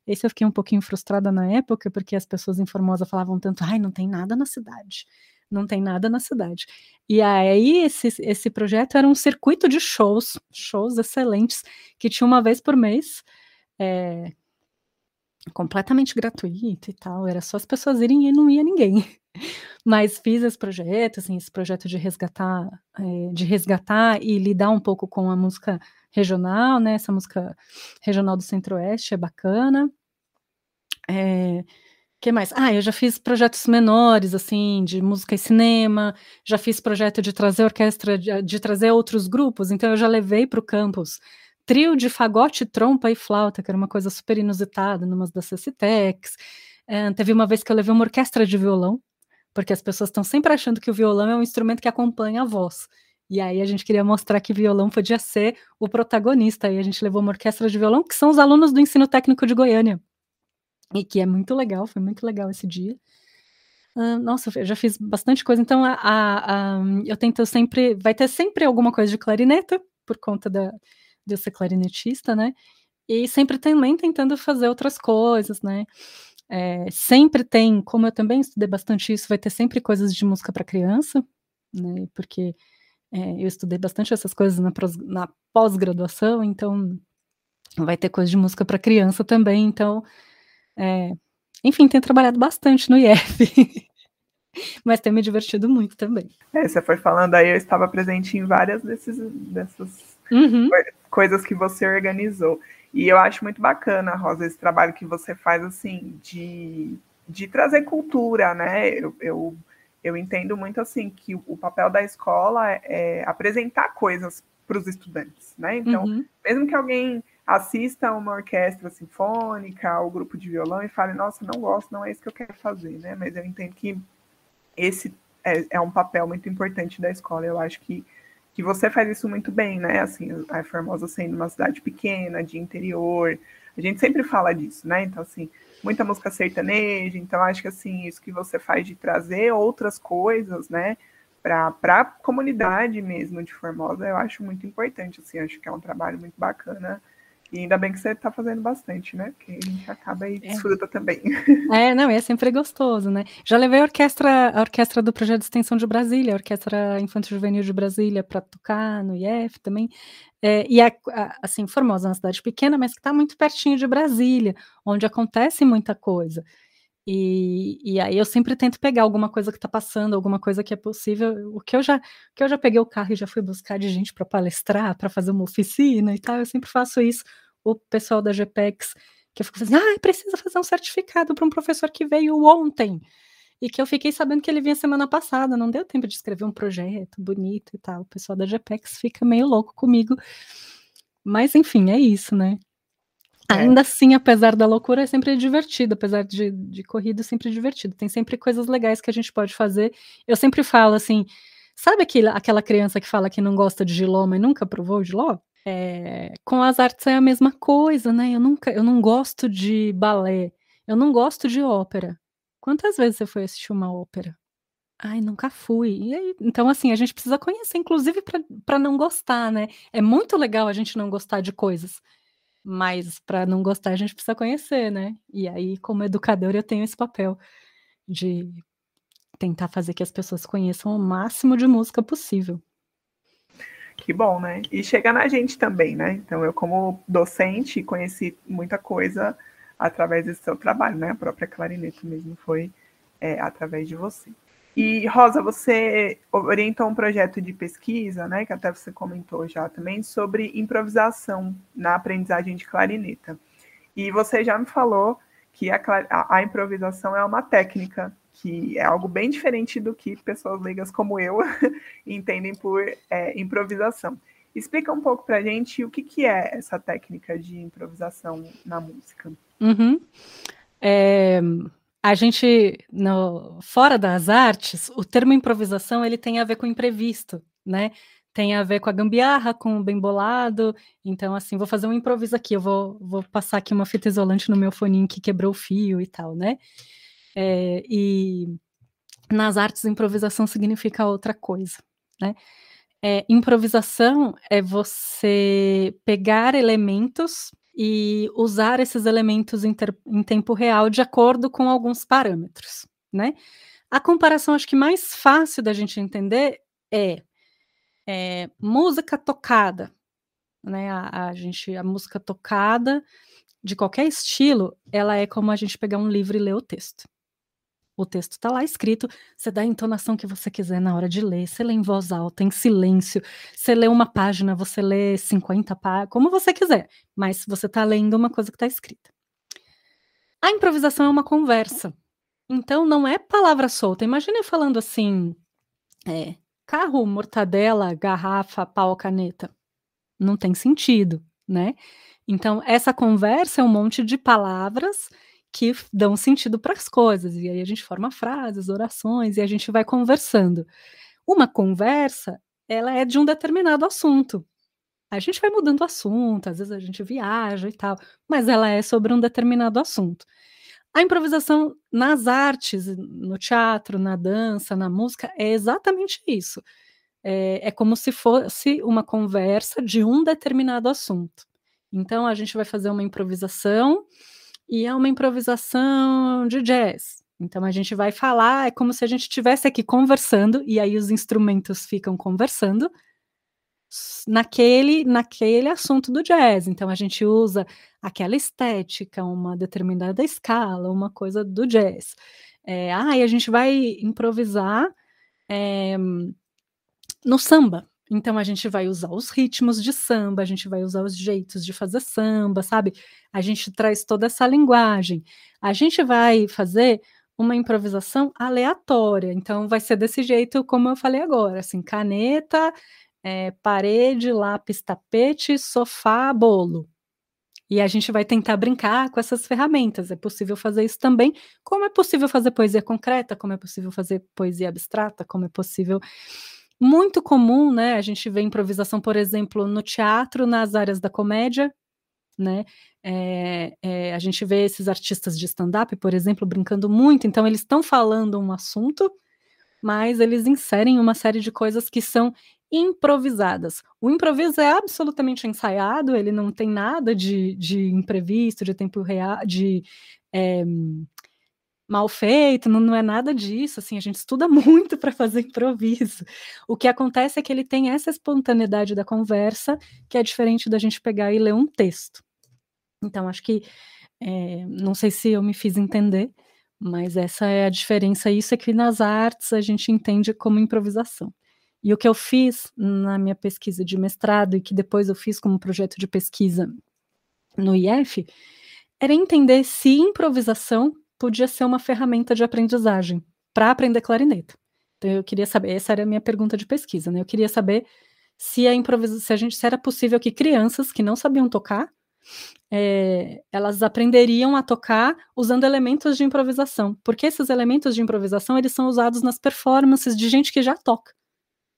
Esse eu fiquei um pouquinho frustrada na época, porque as pessoas em Formosa falavam tanto, ai, não tem nada na cidade não tem nada na cidade. E aí, esse, esse projeto era um circuito de shows, shows excelentes, que tinha uma vez por mês, é, completamente gratuito e tal, era só as pessoas irem e não ia ninguém. Mas fiz esse projeto, assim, esse projeto de resgatar, é, de resgatar e lidar um pouco com a música regional, né? Essa música regional do Centro-Oeste é bacana. É, que mais? Ah, eu já fiz projetos menores, assim, de música e cinema, já fiz projeto de trazer orquestra, de, de trazer outros grupos, então eu já levei para o campus trio de fagote, trompa e flauta, que era uma coisa super inusitada numa das CCTECs. É, teve uma vez que eu levei uma orquestra de violão, porque as pessoas estão sempre achando que o violão é um instrumento que acompanha a voz. E aí a gente queria mostrar que violão podia ser o protagonista. E a gente levou uma orquestra de violão, que são os alunos do ensino técnico de Goiânia. E que é muito legal, foi muito legal esse dia. Uh, nossa, eu já fiz bastante coisa. Então, a, a, a, eu tento sempre. Vai ter sempre alguma coisa de clarineta, por conta da, de ser clarinetista, né? E sempre também tentando fazer outras coisas, né? É, sempre tem, como eu também estudei bastante isso, vai ter sempre coisas de música para criança, né? Porque É, eu estudei bastante essas coisas na, na pós-graduação, então vai ter coisa de música para criança também, então, é, enfim, tenho trabalhado bastante no IF. Mas tem me divertido muito também. É, você foi falando aí, eu estava presente em várias desses, dessas uhum. Coisas que você organizou. E eu acho muito bacana, Rosa, esse trabalho que você faz, assim, de, de trazer cultura, né? Eu, eu, eu entendo muito, assim, que o papel da escola é, apresentar coisas para os estudantes, né? Então, uhum. mesmo que alguém assista uma orquestra sinfônica, ou grupo de violão e fale, nossa, não gosto, não é isso que eu quero fazer, né? Mas eu entendo que esse é, é um papel muito importante da escola. Eu acho que que você faz isso muito bem, né? Assim, a Formosa sendo uma cidade pequena, de interior, a gente sempre fala disso, né? Então, assim, muita música sertaneja, então acho que, assim, isso que você faz de trazer outras coisas, né? Para a comunidade mesmo de Formosa, eu acho muito importante, assim, acho que é um trabalho muito bacana e ainda bem que você está fazendo bastante, né? Porque a gente acaba e é. desfruta é. também. É, não, é sempre gostoso, né? Já levei a orquestra, a orquestra do projeto de extensão de Brasília, a Orquestra Infantil Juvenil de Brasília, para tocar no IF também. É, e é, assim, Formosa é uma cidade pequena, mas que está muito pertinho de Brasília, onde acontece muita coisa. E, e, aí eu sempre tento pegar alguma coisa que está passando, alguma coisa que é possível. O que eu já, que eu já peguei o carro e já fui buscar de gente para palestrar, para fazer uma oficina e tal, eu sempre faço isso. O pessoal da GPEX, que eu fico fazendo, ah, precisa fazer um certificado para um professor que veio ontem. E que eu fiquei sabendo que ele vinha semana passada, não deu tempo de escrever um projeto bonito e tal. O pessoal da GPEX fica meio louco comigo. Mas enfim, é isso, né? É. Ainda assim, apesar da loucura, é sempre divertido, apesar de, de corrida, é sempre divertido. Tem sempre coisas legais que a gente pode fazer. Eu sempre falo assim, sabe aquele, aquela criança que fala que não gosta de giló, mas nunca provou giló? É, com as artes é a mesma coisa, né? Eu nunca, eu não gosto de balé, eu não gosto de ópera. Quantas vezes você foi assistir uma ópera? Ai, nunca fui. Aí, então, assim, a gente precisa conhecer, inclusive para não gostar, né? É muito legal a gente não gostar de coisas. Mas para não gostar, a gente precisa conhecer, né? E aí, como educador, eu tenho esse papel de tentar fazer que as pessoas conheçam o máximo de música possível. Que bom, né? E chega na gente também, né? Então, eu, como docente, conheci muita coisa através desse seu trabalho, né? A própria clarineta mesmo foi é, através de você. E, Rosa, você orientou um projeto de pesquisa, né, que até você comentou já também, sobre improvisação na aprendizagem de clarineta. E você já me falou que a, a, a improvisação é uma técnica, que é algo bem diferente do que pessoas leigas como eu entendem por é, improvisação. Explica um pouco para a gente o que, que é essa técnica de improvisação na música. Uhum. É, a gente, no, fora das artes, o termo improvisação ele tem a ver com imprevisto, né? Tem a ver com a gambiarra, com o bem bolado. Então, assim, vou fazer um improviso aqui, eu vou, vou passar aqui uma fita isolante no meu foninho que quebrou o fio e tal, né? É, e nas artes, improvisação significa outra coisa, né? É, improvisação é você pegar elementos e usar esses elementos em, ter, em tempo real de acordo com alguns parâmetros, né? A comparação acho que mais fácil da gente entender é, é música tocada, né? A, a, gente, a música tocada de qualquer estilo, ela é como a gente pegar um livro e ler o texto. O texto está lá escrito, você dá a entonação que você quiser na hora de ler, você lê em voz alta, em silêncio, você lê uma página, você lê 50 páginas, como você quiser, mas você está lendo uma coisa que está escrita. A improvisação é uma conversa, então não é palavra solta. Imagina eu falando assim, é, carro, mortadela, garrafa, pau, caneta. Não tem sentido, né? Então, essa conversa é um monte de palavras que dão sentido para as coisas. E aí a gente forma frases, orações e a gente vai conversando. Uma conversa, ela é de um determinado assunto. A gente vai mudando o assunto, às vezes a gente viaja e tal, mas ela é sobre um determinado assunto. A improvisação nas artes, no teatro, na dança, na música, é exatamente isso. É, é como se fosse uma conversa de um determinado assunto. Então a gente vai fazer uma improvisação e é uma improvisação de jazz. Então a gente vai falar, é como se a gente estivesse aqui conversando, e aí os instrumentos ficam conversando naquele, naquele assunto do jazz. Então a gente usa aquela estética, uma determinada escala, uma coisa do jazz. É, ah, e a gente vai improvisar é, no samba. Então a gente vai usar os ritmos de samba, a gente vai usar os jeitos de fazer samba, sabe? A gente traz toda essa linguagem. A gente vai fazer uma improvisação aleatória. Então vai ser desse jeito como eu falei agora, assim, caneta, é, parede, lápis, tapete, sofá, bolo. E a gente vai tentar brincar com essas ferramentas. É possível fazer isso também, como é possível fazer poesia concreta, como é possível fazer poesia abstrata, como é possível muito comum, né? A gente vê improvisação, por exemplo, no teatro, nas áreas da comédia, né? É, é, a gente vê esses artistas de stand-up, por exemplo, brincando muito, então eles estão falando um assunto, mas eles inserem uma série de coisas que são improvisadas. O improviso é absolutamente ensaiado, ele não tem nada de, de imprevisto, de tempo real, de é, mal feito, não, não é nada disso, assim, a gente estuda muito para fazer improviso. O que acontece é que ele tem essa espontaneidade da conversa, que é diferente da gente pegar e ler um texto. Então, acho que, é, não sei se eu me fiz entender, mas essa é a diferença, isso é que nas artes a gente entende como improvisação. E o que eu fiz na minha pesquisa de mestrado e que depois eu fiz como projeto de pesquisa no IF, era entender se improvisação podia ser uma ferramenta de aprendizagem para aprender clarineta. Então eu queria saber, essa era a minha pergunta de pesquisa, né? Eu queria saber se a improvisação, se a gente, se era possível que crianças que não sabiam tocar, é, elas aprenderiam a tocar usando elementos de improvisação, porque esses elementos de improvisação eles são usados nas performances de gente que já toca,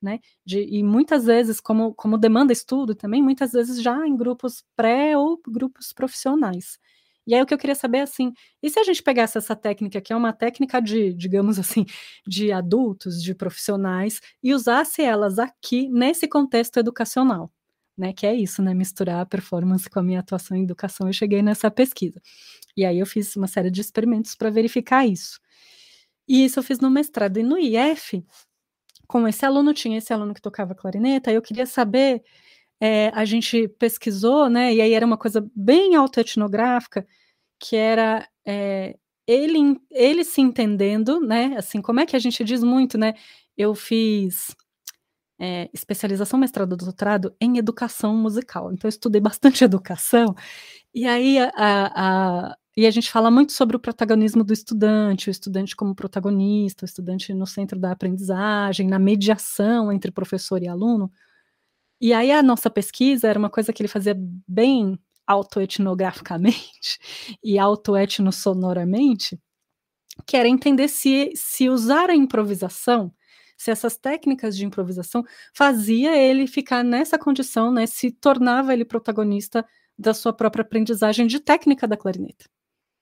né? De, e muitas vezes, como, como demanda estudo também, muitas vezes já em grupos pré ou grupos profissionais. E aí o que eu queria saber assim, e se a gente pegasse essa técnica, que é uma técnica de, digamos assim, de adultos, de profissionais, e usasse elas aqui nesse contexto educacional? Né, que é isso, né, misturar a performance com a minha atuação em educação, eu cheguei nessa pesquisa. E aí eu fiz uma série de experimentos para verificar isso. E isso eu fiz no mestrado. E no IF, como esse aluno tinha esse aluno que tocava clarineta, eu queria saber, é, a gente pesquisou, né, e aí era uma coisa bem autoetnográfica, que era é, ele, ele se entendendo, né? Assim, como é que a gente diz muito, né? Eu fiz é, especialização, mestrado, doutorado em educação musical. Então, eu estudei bastante educação. E aí, a, a, e a gente fala muito sobre o protagonismo do estudante, o estudante como protagonista, o estudante no centro da aprendizagem, na mediação entre professor e aluno. E aí, a nossa pesquisa era uma coisa que ele fazia bem autoetnograficamente e autoetnossonoramente, que era entender se, se usar a improvisação, se essas técnicas de improvisação fazia ele ficar nessa condição, né, se tornava ele protagonista da sua própria aprendizagem de técnica da clarineta,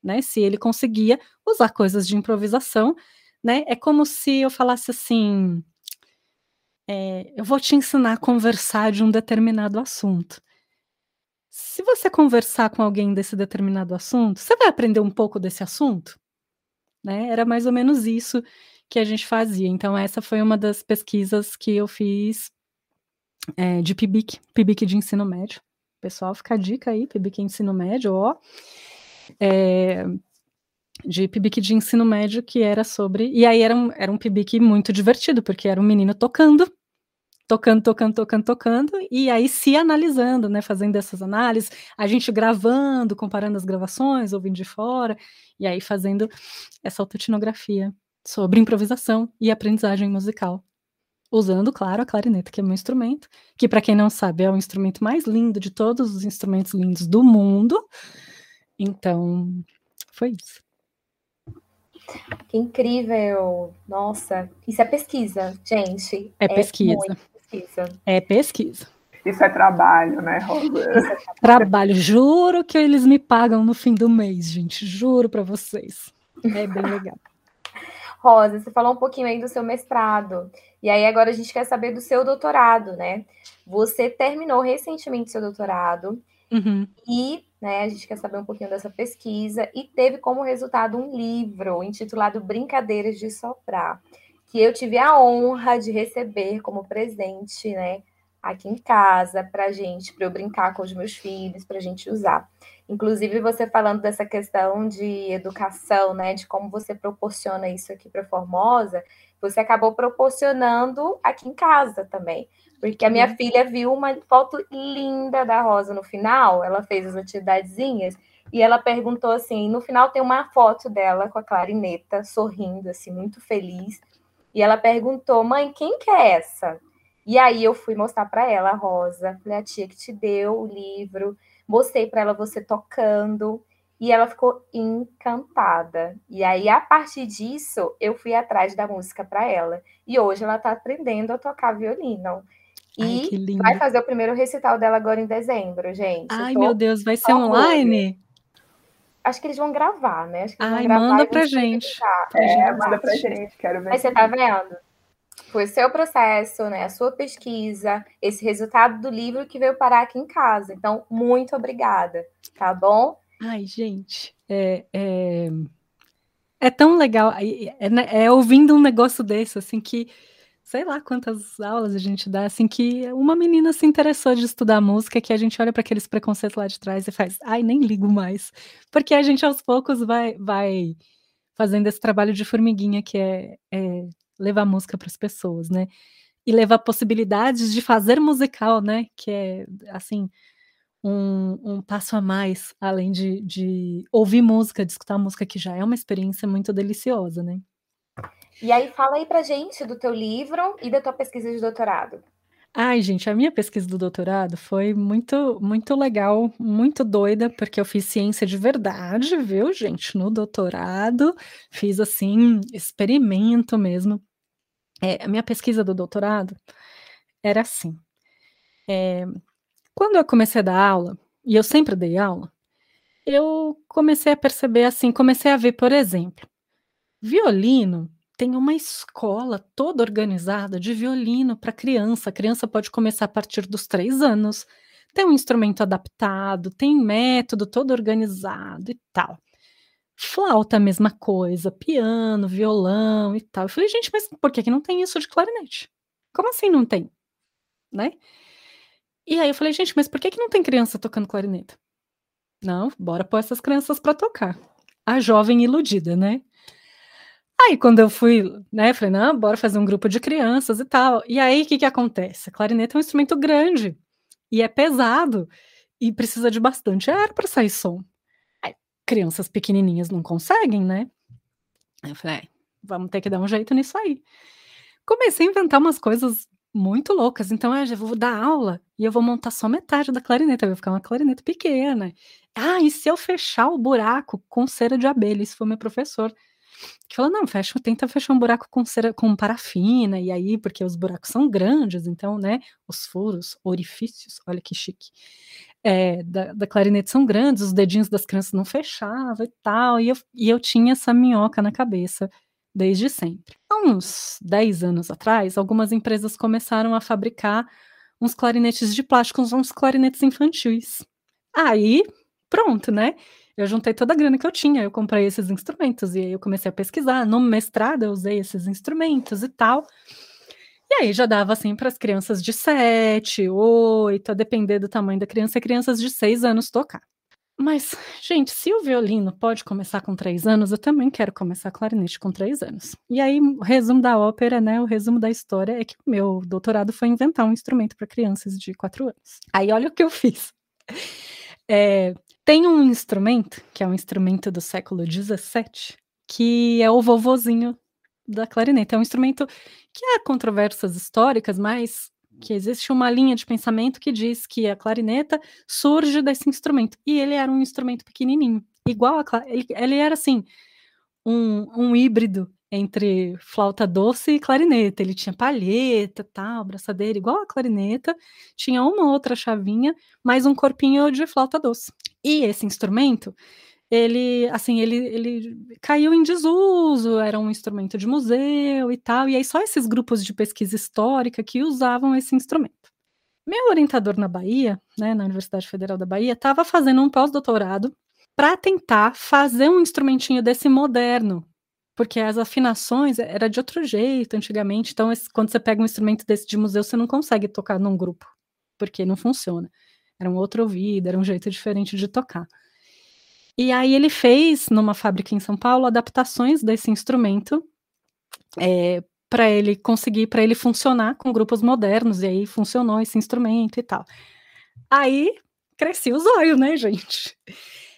né, se ele conseguia usar coisas de improvisação, né, é como se eu falasse assim, é, eu vou te ensinar a conversar de um determinado assunto se você conversar com alguém desse determinado assunto, você vai aprender um pouco desse assunto? Né? Era mais ou menos isso que a gente fazia. Então, essa foi uma das pesquisas que eu fiz é, de PIBIC, PIBIC de ensino médio. Pessoal, fica a dica aí, PIBIC ensino médio, ó. É, de PIBIC de ensino médio, que era sobre. E aí era um, era um PIBIC muito divertido, porque era um menino tocando tocando, tocando, tocando, tocando, e aí se analisando, né, fazendo essas análises, a gente gravando, comparando as gravações, ouvindo de fora, e aí fazendo essa autoetnografia sobre improvisação e aprendizagem musical. Usando, claro, a clarineta, que é meu instrumento, que para quem não sabe é o instrumento mais lindo de todos os instrumentos lindos do mundo. Então, foi isso. Que incrível! Nossa, isso é pesquisa, gente. É, é pesquisa pesquisa. É pesquisa. Isso é trabalho, né, Rosa? É trabalho. Juro que eles me pagam no fim do mês, gente. Juro para vocês. É bem legal. Rosa, você falou um pouquinho aí do seu mestrado. E aí agora a gente quer saber do seu doutorado, né? Você terminou recentemente seu doutorado uhum. e né? A gente quer saber um pouquinho dessa pesquisa e teve como resultado um livro intitulado Brincadeiras de Soprar, que eu tive a honra de receber como presente, né? Aqui em casa, para gente, para eu brincar com os meus filhos, para a gente usar. Inclusive, você falando dessa questão de educação, né? De como você proporciona isso aqui para Formosa, você acabou proporcionando aqui em casa também. Porque a minha uhum. filha viu uma foto linda da Rosa no final, ela fez as atividadezinhas, e ela perguntou assim: no final tem uma foto dela com a clarineta, sorrindo, assim, muito feliz. E ela perguntou: mãe, quem que é essa? E aí eu fui mostrar para ela a Rosa, falei: a tia que te deu o livro, mostrei para ela você tocando. E ela ficou encantada. E aí, a partir disso, eu fui atrás da música para ela. E hoje ela está aprendendo a tocar violino. E Ai, vai fazer o primeiro recital dela agora em dezembro, gente. Ai, meu Deus, vai ser online? Acho que eles vão gravar, né? Acho que Ai, manda pra gente. Pra é, gente. manda pra gente, quero ver. Mas você tá vendo? Foi o seu processo, né? A sua pesquisa, esse resultado do livro que veio parar aqui em casa. Então, muito obrigada, tá bom? Ai, gente, é, é, é tão legal. É, é, é ouvindo um negócio desse, assim, que sei lá quantas aulas a gente dá, assim, que uma menina se interessou de estudar música, que a gente olha para aqueles preconceitos lá de trás e faz, ai, nem ligo mais. Porque a gente aos poucos vai, vai fazendo esse trabalho de formiguinha, que é, é levar música para as pessoas, né? E levar possibilidades de fazer musical, né? Que é, assim, um, um passo a mais, além de, de ouvir música, de escutar música, que já é uma experiência muito deliciosa, né? E aí, fala aí pra gente do teu livro e da tua pesquisa de doutorado. Ai, gente, a minha pesquisa do doutorado foi muito, muito legal, muito doida, porque eu fiz ciência de verdade, viu, gente? No doutorado, fiz assim, experimento mesmo. É, a minha pesquisa do doutorado era assim. É, quando eu comecei a dar aula, e eu sempre dei aula, eu comecei a perceber assim, comecei a ver, por exemplo, violino tem uma escola toda organizada de violino para criança. A criança pode começar a partir dos três anos. Tem um instrumento adaptado, tem método todo organizado e tal. Flauta, a mesma coisa, piano, violão e tal. Eu falei, gente, mas por que, que não tem isso de clarinete? Como assim não tem? Né? E aí eu falei, gente, mas por que, que não tem criança tocando clarinete? Não, bora pôr essas crianças para tocar. A jovem iludida, né? Aí, quando eu fui, né, falei, não, bora fazer um grupo de crianças e tal. E aí, o que que acontece? A clarineta é um instrumento grande e é pesado e precisa de bastante ar para sair som. Aí, crianças pequenininhas não conseguem, né? Aí eu falei, é, vamos ter que dar um jeito nisso aí. Comecei a inventar umas coisas muito loucas. Então, eu já vou dar aula e eu vou montar só metade da clarineta, vai ficar uma clarineta pequena. Ah, e se eu fechar o buraco com cera de abelha? Isso foi meu professor que falou: não, fecha, tenta fechar um buraco com, cera, com parafina, e aí, porque os buracos são grandes, então, né, os furos, orifícios, olha que chique, é, da, da, clarinete são grandes, os dedinhos das crianças não fechavam e tal, e eu, e eu tinha essa minhoca na cabeça desde sempre. Há uns 10 anos atrás, algumas empresas começaram a fabricar uns clarinetes de plástico, uns clarinetes infantis. Aí, pronto, né? Eu juntei toda a grana que eu tinha, eu comprei esses instrumentos, e aí eu comecei a pesquisar. No mestrado eu usei esses instrumentos e tal. E aí já dava assim para as crianças de 7, 8, a depender do tamanho da criança, crianças de 6 anos tocar. Mas, gente, se o violino pode começar com 3 anos, eu também quero começar clarinete com 3 anos. E aí, o resumo da ópera, né? O resumo da história é que o meu doutorado foi inventar um instrumento para crianças de 4 anos. Aí, olha o que eu fiz. É, tem um instrumento, que é um instrumento do século XVII, que é o vovozinho da clarineta. É um instrumento que há controvérsias históricas, mas que existe uma linha de pensamento que diz que a clarineta surge desse instrumento. E ele era um instrumento pequenininho, igual a ele, ele era assim, um, um híbrido entre flauta doce e clarineta. Ele tinha palheta, tal, braçadeira, igual a clarineta, tinha uma outra chavinha, mais um corpinho de flauta doce. E esse instrumento, ele, assim, ele, ele caiu em desuso, era um instrumento de museu e tal, e aí só esses grupos de pesquisa histórica que usavam esse instrumento. Meu orientador na Bahia, né, na Universidade Federal da Bahia, estava fazendo um pós-doutorado para tentar fazer um instrumentinho desse moderno, porque as afinações era de outro jeito antigamente. Então, quando você pega um instrumento desse de museu, você não consegue tocar num grupo, porque não funciona. Era um outro ouvido, era um jeito diferente de tocar. E aí ele fez, numa fábrica em São Paulo, adaptações desse instrumento é, para ele conseguir, para ele funcionar com grupos modernos, e aí funcionou esse instrumento e tal. Aí cresci os olhos, né, gente?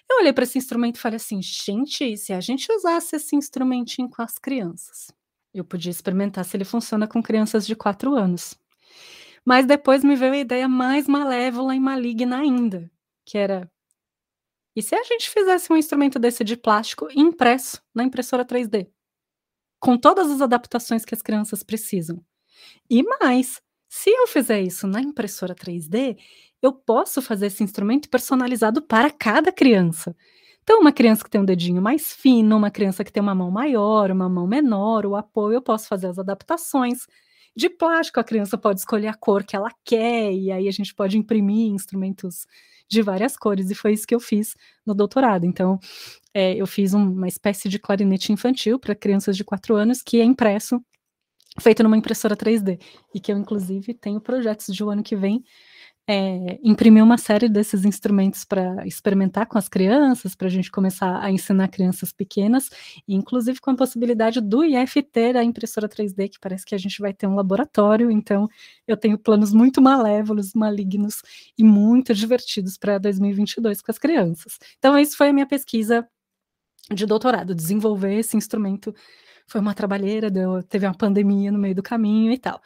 Eu olhei para esse instrumento e falei assim, gente, se a gente usasse esse instrumentinho com as crianças, eu podia experimentar se ele funciona com crianças de quatro anos. Mas depois me veio a ideia mais malévola e maligna ainda, que era e se a gente fizesse um instrumento desse de plástico impresso na impressora 3D? com todas as adaptações que as crianças precisam. E mais, se eu fizer isso na impressora 3D, eu posso fazer esse instrumento personalizado para cada criança. Então, uma criança que tem um dedinho mais fino, uma criança que tem uma mão maior, uma mão menor, o apoio, eu posso fazer as adaptações. De plástico, a criança pode escolher a cor que ela quer, e aí a gente pode imprimir instrumentos de várias cores, e foi isso que eu fiz no doutorado. Então, é, eu fiz um, uma espécie de clarinete infantil para crianças de 4 anos, que é impresso, feito numa impressora 3D, e que eu, inclusive, tenho projetos de um ano que vem é, imprimir uma série desses instrumentos para experimentar com as crianças, para a gente começar a ensinar crianças pequenas, inclusive com a possibilidade do IF ter a impressora 3D, que parece que a gente vai ter um laboratório, então eu tenho planos muito malévolos, malignos e muito divertidos para 2022 com as crianças. Então, isso foi a minha pesquisa de doutorado, desenvolver esse instrumento. Foi uma trabalheira, deu, teve uma pandemia no meio do caminho e tal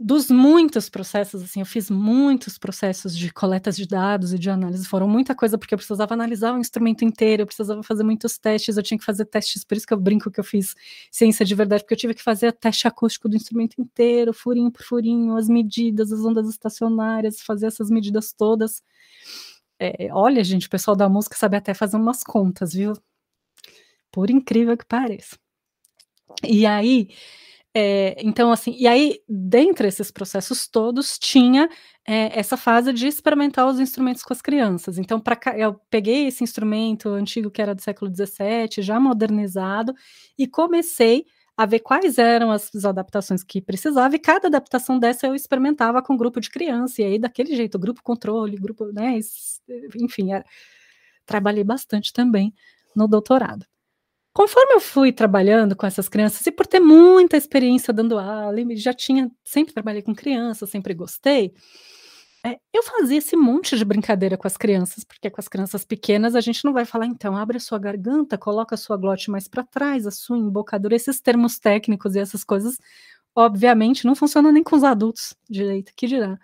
dos muitos processos, assim, eu fiz muitos processos de coletas de dados e de análise, foram muita coisa, porque eu precisava analisar o instrumento inteiro, eu precisava fazer muitos testes, eu tinha que fazer testes, por isso que eu brinco que eu fiz ciência de verdade, porque eu tive que fazer teste acústico do instrumento inteiro, furinho por furinho, as medidas, as ondas estacionárias, fazer essas medidas todas. É, olha, gente, o pessoal da música sabe até fazer umas contas, viu? Por incrível que pareça. E aí, é, então, assim, e aí, dentre esses processos todos, tinha é, essa fase de experimentar os instrumentos com as crianças. Então, eu peguei esse instrumento antigo que era do século XVII, já modernizado, e comecei a ver quais eram as, as, adaptações que precisava, e cada adaptação dessa eu experimentava com um grupo de criança, e aí daquele jeito, grupo controle, grupo, né, enfim, era, trabalhei bastante também no doutorado. Conforme eu fui trabalhando com essas crianças, e por ter muita experiência dando aula, já tinha, sempre trabalhei com crianças, sempre gostei, é, eu fazia esse monte de brincadeira com as crianças, porque com as crianças pequenas a gente não vai falar, então, abre a sua garganta, coloca a sua glote mais para trás, a sua embocadura, esses termos técnicos e essas coisas, obviamente, não funcionam nem com os adultos direito, que dirá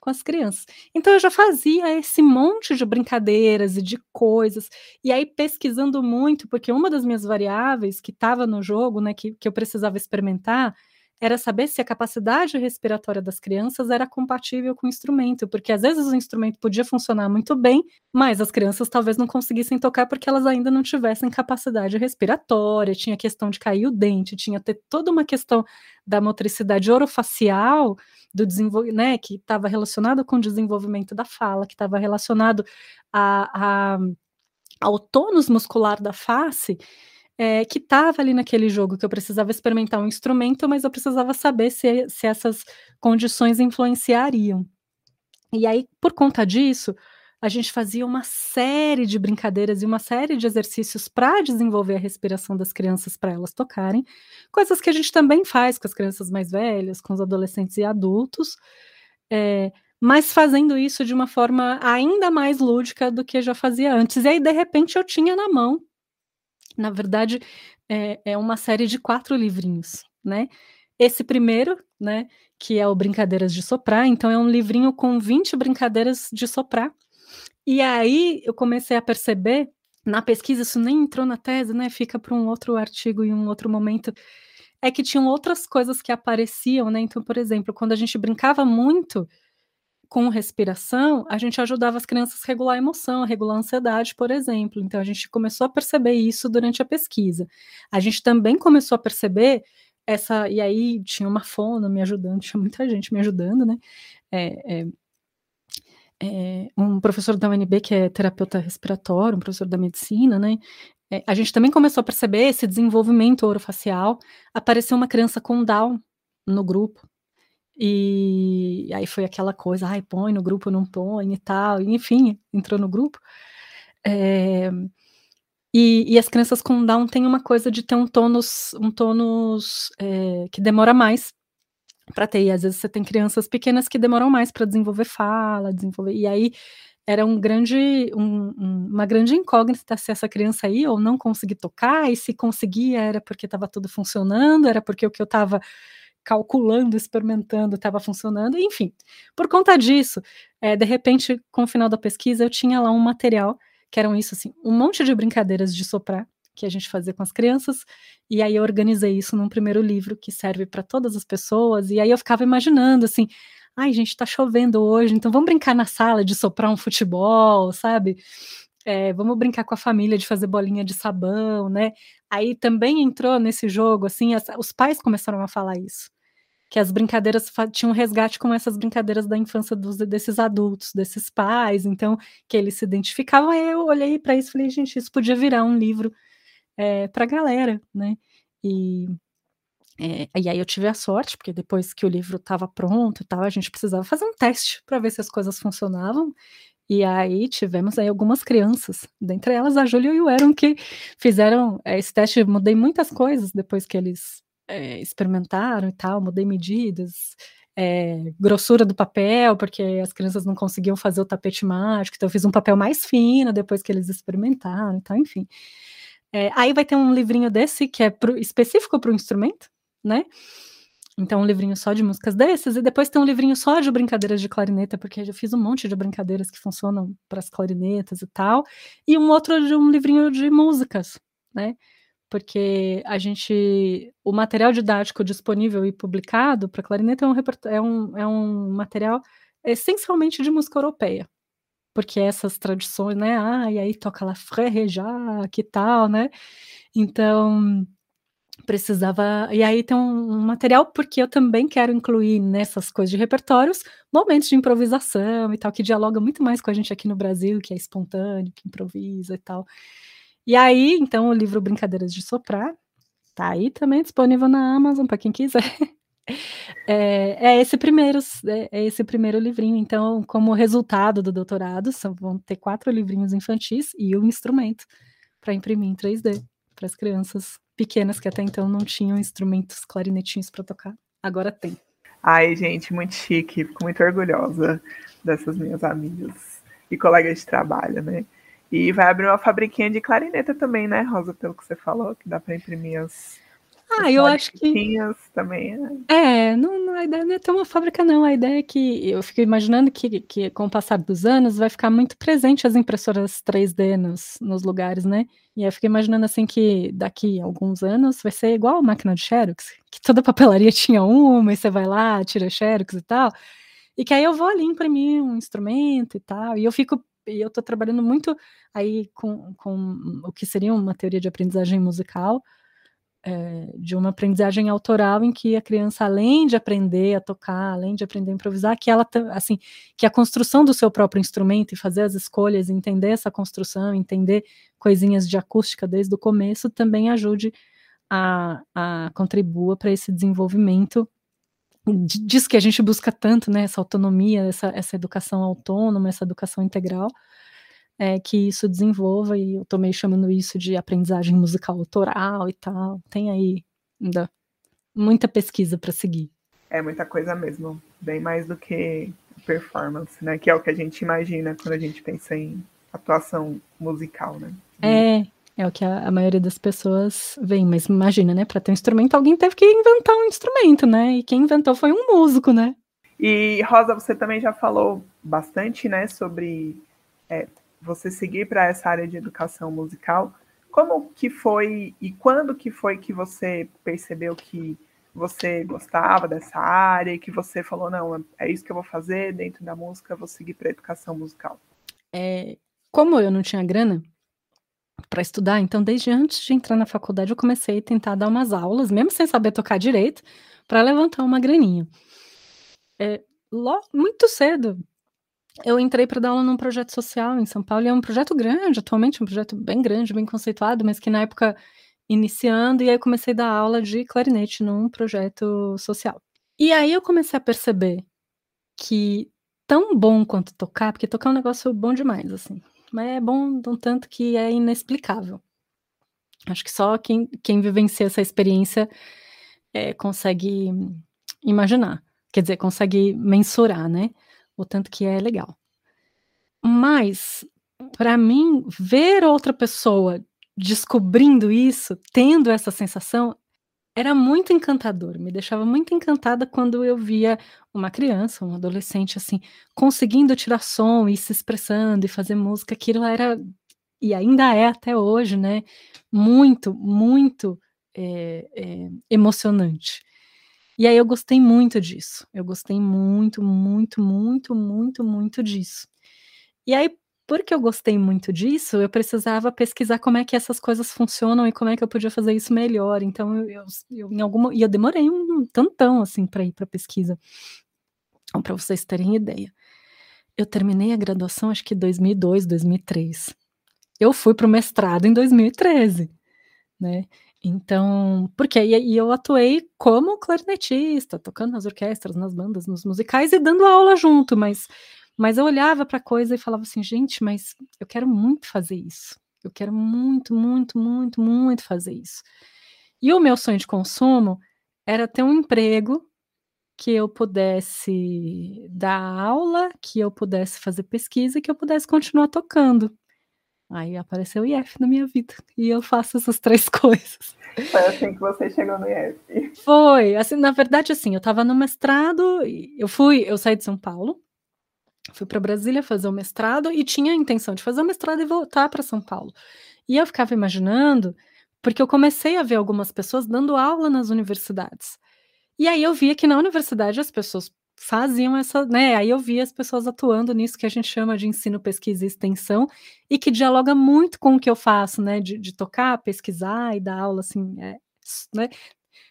com as crianças. Então eu já fazia esse monte de brincadeiras e de coisas, e aí pesquisando muito, porque uma das minhas variáveis que estava no jogo, né, que, que eu precisava experimentar, era saber se a capacidade respiratória das crianças era compatível com o instrumento, porque às vezes o instrumento podia funcionar muito bem, mas as crianças talvez não conseguissem tocar porque elas ainda não tivessem capacidade respiratória, tinha questão de cair o dente, tinha ter toda uma questão da motricidade orofacial do desenvolvimento, né, que estava relacionado com o desenvolvimento da fala, que estava relacionado a, a, ao tônus muscular da face, é, que estava ali naquele jogo, que eu precisava experimentar um instrumento, mas eu precisava saber se, se essas condições influenciariam. E aí, por conta disso, a gente fazia uma série de brincadeiras e uma série de exercícios para desenvolver a respiração das crianças para elas tocarem, coisas que a gente também faz com as crianças mais velhas, com os adolescentes e adultos, é, mas fazendo isso de uma forma ainda mais lúdica do que já fazia antes. E aí, de repente, eu tinha na mão na verdade, é, é uma série de quatro livrinhos, né? Esse primeiro, né, que é o Brincadeiras de Soprar, então é um livrinho com 20 brincadeiras de soprar. E aí eu comecei a perceber, na pesquisa, isso nem entrou na tese, né? Fica para um outro artigo em um outro momento. É que tinham outras coisas que apareciam, né? Então, por exemplo, quando a gente brincava muito com respiração, a gente ajudava as crianças a regular a emoção, a regular a ansiedade, por exemplo. Então, a gente começou a perceber isso durante a pesquisa. A gente também começou a perceber essa. E aí tinha uma fono me ajudando, tinha muita gente me ajudando, né? é, é, é, um professor da UNB que é terapeuta respiratório, um professor da medicina, né? É, a gente também começou a perceber esse desenvolvimento orofacial. Apareceu uma criança com Down no grupo. E aí foi aquela coisa, ai, põe no grupo, não põe e tal. Enfim, entrou no grupo. É, e, e, as crianças com Down têm uma coisa de ter um tônus, um tônus é, que demora mais para ter. E às vezes você tem crianças pequenas que demoram mais para desenvolver fala, desenvolver. E aí era um grande, um, uma grande incógnita se essa criança aí ou não conseguir tocar, e se conseguia era porque estava tudo funcionando, era porque o que eu estava calculando, experimentando, estava funcionando, enfim. Por conta disso, é, de repente, com o final da pesquisa, eu tinha lá um material que eram isso, assim, um monte de brincadeiras de soprar que a gente fazia com as crianças, e aí eu organizei isso num primeiro livro que serve para todas as pessoas, e aí eu ficava imaginando, assim, ai, gente, tá chovendo hoje, então vamos brincar na sala de soprar um futebol, sabe? É, vamos brincar com a família de fazer bolinha de sabão, né? Aí também entrou nesse jogo, assim, as, os pais começaram a falar isso. Que as brincadeiras tinham resgate com essas brincadeiras da infância dos, desses adultos, desses pais, então, que eles se identificavam. Aí eu olhei para isso e falei, gente, isso podia virar um livro é, para a galera, né? E é, e aí eu tive a sorte, porque depois que o livro estava pronto e tal, a gente precisava fazer um teste para ver se as coisas funcionavam. E aí tivemos aí algumas crianças, dentre elas a Júlia e o Aaron, que fizeram é, esse teste. Mudei muitas coisas depois que eles é, experimentaram e tal, mudei medidas, é, grossura do papel, porque as crianças não conseguiam fazer o tapete mágico, então eu fiz um papel mais fino depois que eles experimentaram e tal, enfim. Aí vai ter um livrinho desse que é pro, específico para o instrumento, né? Então, um livrinho só de músicas desses, e depois tem um livrinho só de brincadeiras de clarineta, porque eu fiz um monte de brincadeiras que funcionam para as clarinetas e tal, e um outro de um livrinho de músicas, né? Porque a gente. O material didático disponível e publicado para clarineta é um, é, um, é um material essencialmente de música europeia. Porque essas tradições, né? Ah, e aí toca lá frère, já, que tal, né? Então precisava. E aí tem um, material, porque eu também quero incluir nessas coisas de repertórios momentos de improvisação e tal, que dialoga muito mais com a gente aqui no Brasil, que é espontâneo, que improvisa e tal. E aí, então, o livro Brincadeiras de Soprar tá aí também disponível na Amazon para quem quiser. É, é, esse primeiro, é, é, esse primeiro livrinho. Então, como resultado do doutorado, são, vão ter quatro livrinhos infantis e um instrumento para imprimir em 3D para as crianças pequenas que até então não tinham instrumentos clarinetinhos para tocar. Agora tem. Ai, gente, muito chique. Fico muito orgulhosa dessas minhas amigas e colegas de trabalho, né? E vai abrir uma fabriquinha de clarineta também, né, Rosa? Pelo que você falou, que dá para imprimir as, ah, eu acho que. também. É, é não, não, a ideia não é ter uma fábrica, não. A ideia é que eu fico imaginando que, que com o passar dos anos vai ficar muito presente as impressoras 3D nos, nos lugares, né? E eu fico imaginando assim que daqui a alguns anos vai ser igual a máquina de Xerox, que toda papelaria tinha uma, e você vai lá, tira Xerox e tal. E que aí eu vou ali imprimir um instrumento e tal. E eu fico e eu estou trabalhando muito aí com, com o que seria uma teoria de aprendizagem musical, é, de uma aprendizagem autoral em que a criança, além de aprender a tocar, além de aprender a improvisar, que ela assim, que a construção do seu próprio instrumento e fazer as escolhas, entender essa construção, entender coisinhas de acústica desde o começo, também ajude a, a contribua para esse desenvolvimento. Disso que a gente busca tanto, né, essa autonomia, essa, essa educação autônoma, essa educação integral, é, que isso desenvolva, e eu tô meio chamando isso de aprendizagem musical autoral e tal. Tem aí ainda muita pesquisa para seguir. É muita coisa mesmo, bem mais do que performance, né? Que é o que a gente imagina quando a gente pensa em atuação musical, né? É, é o que a, a maioria das pessoas vê, mas imagina, né? Para ter um instrumento, alguém teve que inventar um instrumento, né? E quem inventou foi um músico, né? E Rosa, você também já falou bastante, né, sobre é, você seguir para essa área de educação musical, como que foi e quando que foi que você percebeu que você gostava dessa área e que você falou, não, é isso que eu vou fazer dentro da música, vou seguir para educação musical? É, como eu não tinha grana para estudar, então desde antes de entrar na faculdade eu comecei a tentar dar umas aulas, mesmo sem saber tocar direito, para levantar uma graninha. É, logo, muito cedo, eu entrei para dar aula num projeto social em São Paulo, e é um projeto grande, atualmente um projeto bem grande, bem conceituado, mas que na época iniciando, e aí comecei a dar aula de clarinete num projeto social. E aí eu comecei a perceber que tão bom quanto tocar, porque tocar é um negócio bom demais, assim, mas é bom de um tanto que é inexplicável. Acho que só quem, quem vivencia essa experiência é, consegue imaginar, quer dizer, consegue mensurar, né? O tanto que é legal. Mas, para mim, ver outra pessoa descobrindo isso, tendo essa sensação, era muito encantador. Me deixava muito encantada quando eu via uma criança, um adolescente, assim, conseguindo tirar som e se expressando e fazer música. Aquilo era, e ainda é até hoje, né? Muito, muito é, é, emocionante. E aí eu gostei muito disso. Eu gostei muito, muito, muito, muito, muito disso. E aí, porque eu gostei muito disso, eu precisava pesquisar como é que essas coisas funcionam e como é que eu podia fazer isso melhor. Então, eu, eu, eu em alguma e eu demorei um tantão assim para ir para pesquisa. Então, para vocês terem ideia. Eu terminei a graduação acho que 2002, 2003. Eu fui para o mestrado em 2013, né? Então, porque e, eu atuei como clarinetista, tocando nas orquestras, nas bandas, nos musicais e dando aula junto, mas, mas eu olhava para a coisa e falava assim, gente, mas eu quero muito fazer isso. Eu quero muito, muito, muito, muito fazer isso. E o meu sonho de consumo era ter um emprego que eu pudesse dar aula, que eu pudesse fazer pesquisa, que eu pudesse continuar tocando. Aí apareceu o IF na minha vida. E eu faço essas três coisas. Foi assim que você chegou no IF. Foi. Assim, na verdade, assim, eu estava no mestrado, eu fui, eu saí de São Paulo, fui para Brasília fazer o mestrado e tinha a intenção de fazer o mestrado e voltar para São Paulo. E eu ficava imaginando, porque eu comecei a ver algumas pessoas dando aula nas universidades. E aí eu via que na universidade as pessoas faziam essa, né? Aí eu vi as pessoas atuando nisso que a gente chama de ensino, pesquisa e extensão, e que dialoga muito com o que eu faço, né? De, de tocar, pesquisar e dar aula, assim, é, né?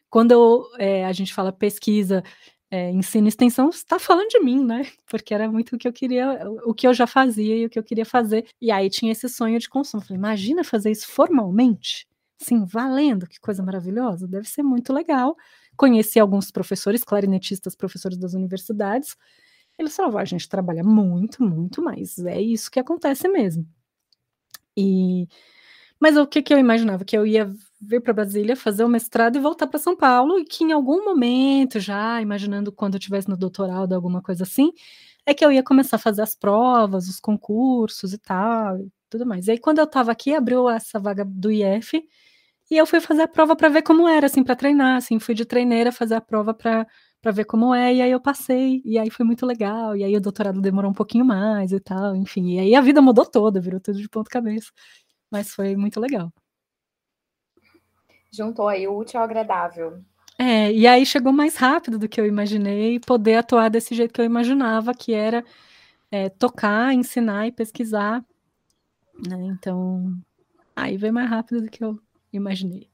Quando eu, é, a gente fala pesquisa, é, ensino e extensão, está falando de mim, né? Porque era muito o que eu queria, o que eu já fazia e o que eu queria fazer. E aí tinha esse sonho de consumo. Falei, imagina fazer isso formalmente, sim, valendo, que coisa maravilhosa, deve ser muito legal conheci alguns professores, clarinetistas, professores das universidades. Eles falavam: a gente trabalha muito, muito mais. É isso que acontece mesmo. E mas o que, que eu imaginava? Que eu ia vir para Brasília, fazer o mestrado e voltar para São Paulo, e que em algum momento, já imaginando quando eu estivesse no doutorado, alguma coisa assim, é que eu ia começar a fazer as provas, os concursos e tal, e tudo mais. E aí, quando eu estava aqui, abriu essa vaga do IF, e eu fui fazer a prova para ver como era, assim, para treinar, assim, fui de treineira fazer a prova para para ver como é, e aí eu passei, e aí foi muito legal, e aí o doutorado demorou um pouquinho mais e tal, enfim, e aí a vida mudou toda, virou tudo de ponta cabeça, mas foi muito legal. Juntou aí o útil ao agradável. É, e aí chegou mais rápido do que eu imaginei, poder atuar desse jeito que eu imaginava, que era é, tocar, ensinar e pesquisar, né, então aí veio mais rápido do que eu imaginei.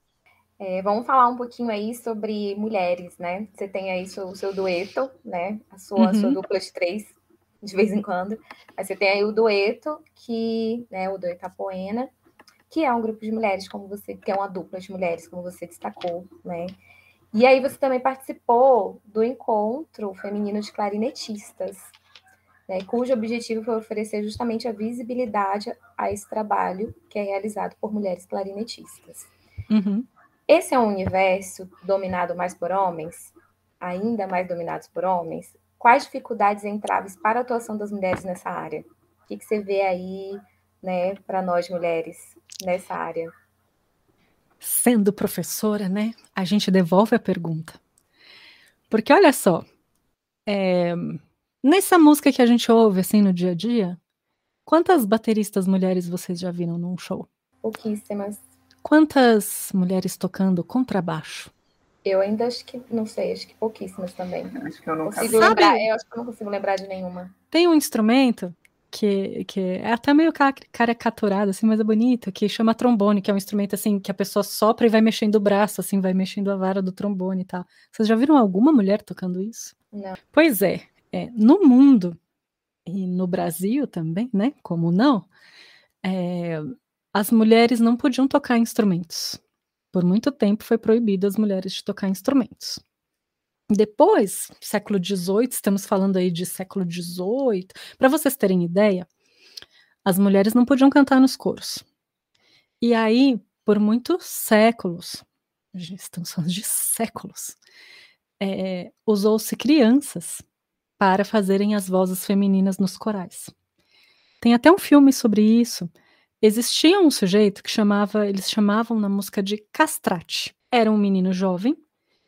É, vamos falar um pouquinho aí sobre mulheres, né? Você tem aí seu, o seu dueto, né? A sua, uhum. sua dupla de três, de vez em quando. Mas você tem aí o dueto, que, né, o dueto Apoena, que é um grupo de mulheres, como você, que é uma dupla de mulheres, como você destacou, né? E aí você também participou do encontro feminino de clarinetistas, né, cujo objetivo foi oferecer justamente a visibilidade a esse trabalho que é realizado por mulheres clarinetistas. Uhum. Esse é um universo dominado mais por homens, ainda mais dominados por homens. Quais dificuldades e entraves para a atuação das mulheres nessa área? O que, que você vê aí, né, para nós mulheres nessa área? Sendo professora, né, a gente devolve a pergunta. Porque olha só, é, Nessa música que a gente ouve assim no dia a dia, quantas bateristas mulheres vocês já viram num show? Pouquíssimas. Quantas mulheres tocando contrabaixo? Eu ainda acho que, não sei, acho que pouquíssimas também. Acho que eu não consigo lembrar, eu acho que eu não consigo lembrar de nenhuma. Tem um instrumento que, que é até meio caricaturado, assim, mas é bonito, que chama trombone, que é um instrumento, assim, que a pessoa sopra e vai mexendo o braço, assim, vai mexendo a vara do trombone e tal. Vocês já viram alguma mulher tocando isso? Não. Pois é, é, no mundo e no Brasil também, né? Como não? É, as mulheres não podiam tocar instrumentos. Por muito tempo foi proibido as mulheres de tocar instrumentos. Depois, século XVIII, estamos falando aí de século XVIII, para vocês terem ideia, as mulheres não podiam cantar nos coros. E aí, por muitos séculos, estamos falando de séculos, é, usou-se crianças para fazerem as vozes femininas nos corais. Tem até um filme sobre isso. Existia um sujeito que chamava, eles chamavam na música de castrate. Era um menino jovem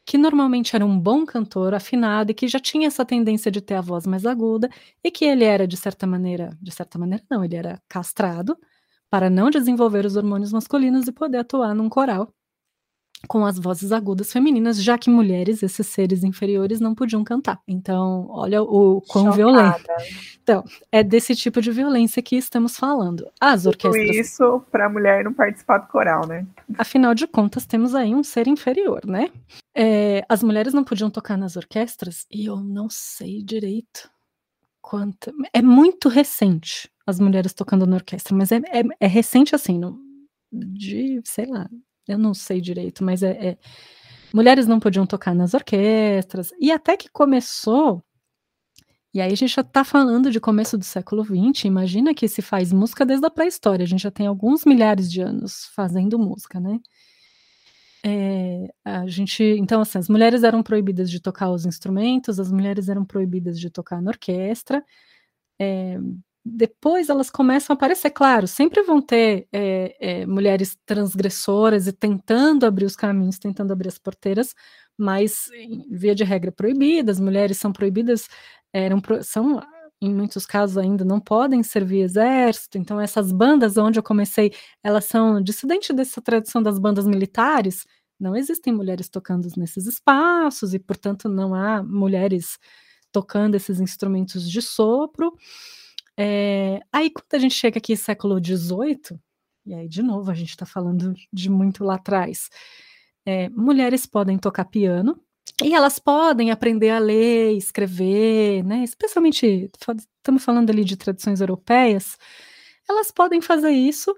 que normalmente era um bom cantor, afinado e que já tinha essa tendência de ter a voz mais aguda e que ele era de certa maneira, de certa maneira não, ele era castrado para não desenvolver os hormônios masculinos e poder atuar num coral com as vozes agudas femininas, já que mulheres, esses seres inferiores, não podiam cantar. Então, olha o quão Chocada. violento. Então, é desse tipo de violência que estamos falando. As orquestras. isso para a mulher não participar do coral, né? Afinal de contas, temos aí um ser inferior, né? É, as mulheres não podiam tocar nas orquestras e eu não sei direito quanto. É muito recente as mulheres tocando na orquestra, mas é, é, é recente assim, no, de, sei lá, eu não sei direito, mas é, é, mulheres não podiam tocar nas orquestras, e até que começou, e aí a gente já está falando de começo do século XX, imagina que se faz música desde a pré-história, a gente já tem alguns milhares de anos fazendo música, né? É, a gente, então, assim, as mulheres eram proibidas de tocar os instrumentos, as mulheres eram proibidas de tocar na orquestra, é, depois elas começam a aparecer, claro, sempre vão ter é, é, mulheres transgressoras e tentando abrir os caminhos, tentando abrir as porteiras, mas via de regra proibidas, mulheres são proibidas, eram são em muitos casos ainda não podem servir exército, então essas bandas onde eu comecei, elas são dissidente dessa tradição das bandas militares, não existem mulheres tocando nesses espaços e, portanto, não há mulheres tocando esses instrumentos de sopro. É, aí, quando a gente chega aqui século XVIII, e aí, de novo, a gente está falando de muito lá atrás, é, mulheres podem tocar piano, e elas podem aprender a ler, escrever, né? Especialmente, estamos falando ali de tradições europeias, elas podem fazer isso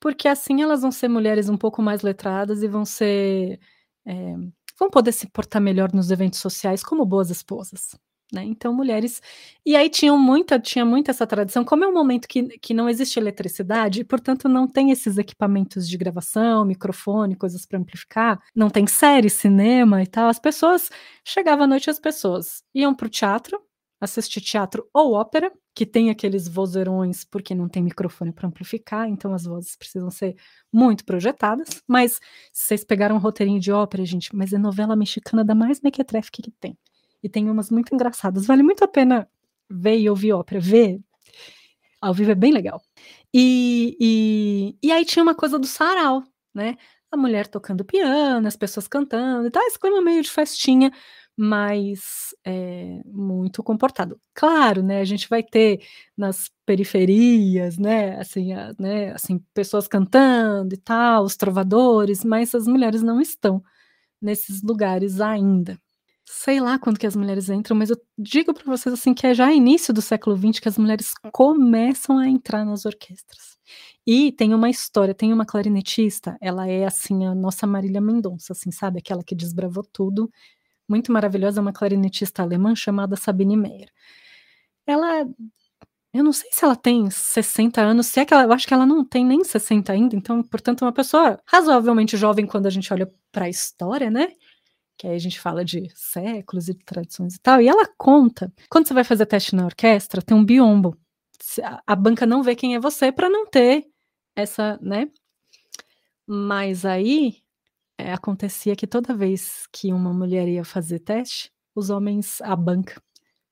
porque assim elas vão ser mulheres um pouco mais letradas e vão ser. É, vão poder se portar melhor nos eventos sociais como boas esposas, né? Então, mulheres. E aí tinham muita, tinha muita essa tradição. Como é um momento que, que não existe eletricidade, e, portanto, não tem esses equipamentos de gravação, microfone, coisas para amplificar, não tem série, cinema e tal. As pessoas chegavam à noite, as pessoas iam para o teatro, assistir teatro ou ópera, que tem aqueles vozeirões porque não tem microfone para amplificar, então as vozes precisam ser muito projetadas. Mas vocês pegaram um roteirinho de ópera, gente, mas é novela mexicana da mais mequetrefe que tem e tem umas muito engraçadas. Vale muito a pena ver e ouvir ópera. Ver ao vivo é bem legal. E, e, e aí tinha uma coisa do sarau, né? A mulher tocando piano, as pessoas cantando e tal, esse clima meio de festinha, mas é, muito comportado. Claro, né? A gente vai ter nas periferias, né? Assim, a, né? Assim, pessoas cantando e tal, os trovadores, mas as mulheres não estão nesses lugares ainda sei lá quando que as mulheres entram, mas eu digo para vocês assim que é já início do século XX que as mulheres começam a entrar nas orquestras. E tem uma história, tem uma clarinetista, ela é assim a nossa Marília Mendonça, assim, sabe, aquela que desbravou tudo, muito maravilhosa, uma clarinetista alemã chamada Sabine Meyer. Ela eu não sei se ela tem 60 anos, se é que ela, eu acho que ela não tem nem 60 ainda, então, portanto, uma pessoa razoavelmente jovem quando a gente olha para a história, né? Que aí a gente fala de séculos e de tradições e tal, e ela conta, quando você vai fazer teste na orquestra, tem um biombo. A banca não vê quem é você para não ter essa, né? Mas aí é, acontecia que toda vez que uma mulher ia fazer teste, os homens, a banca,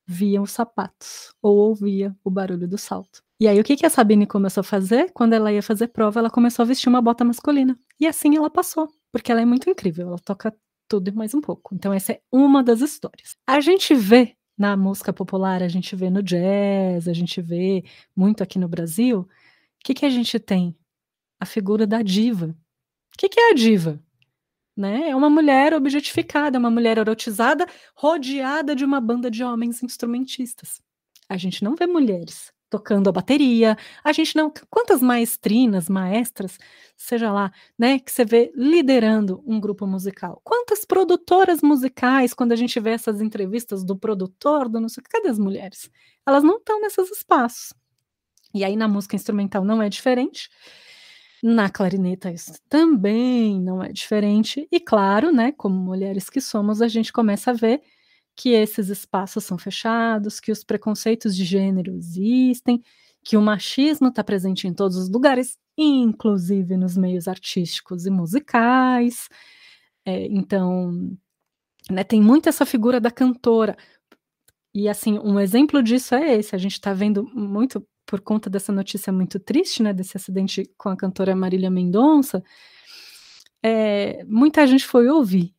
viam os sapatos ou ouvia o barulho do salto. E aí o que, que a Sabine começou a fazer? Quando ela ia fazer prova, ela começou a vestir uma bota masculina. E assim ela passou, porque ela é muito incrível, ela toca tudo e mais um pouco. Então, essa é uma das histórias. A gente vê na música popular, a gente vê no jazz, a gente vê muito aqui no Brasil. O que, que a gente tem? A figura da diva. O que, que é a diva? né? É uma mulher objetificada, é uma mulher erotizada, rodeada de uma banda de homens instrumentistas. A gente não vê mulheres tocando a bateria, a gente não. Quantas maestrinas, maestras, seja lá, né, que você vê liderando um grupo musical? Quantas produtoras musicais, quando a gente vê essas entrevistas do produtor, do não sei cadê as mulheres? Elas não estão nesses espaços. E aí na música instrumental não é diferente. Na clarineta isso também não é diferente. E claro, né, como mulheres que somos, a gente começa a ver que esses espaços são fechados, que os preconceitos de gênero existem, que o machismo está presente em todos os lugares, inclusive nos meios artísticos e musicais. É, então, né, tem muito essa figura da cantora. E assim, um exemplo disso é esse. A gente está vendo muito por conta dessa notícia muito triste, né, desse acidente com a cantora Marília Mendonça. É, muita gente foi ouvir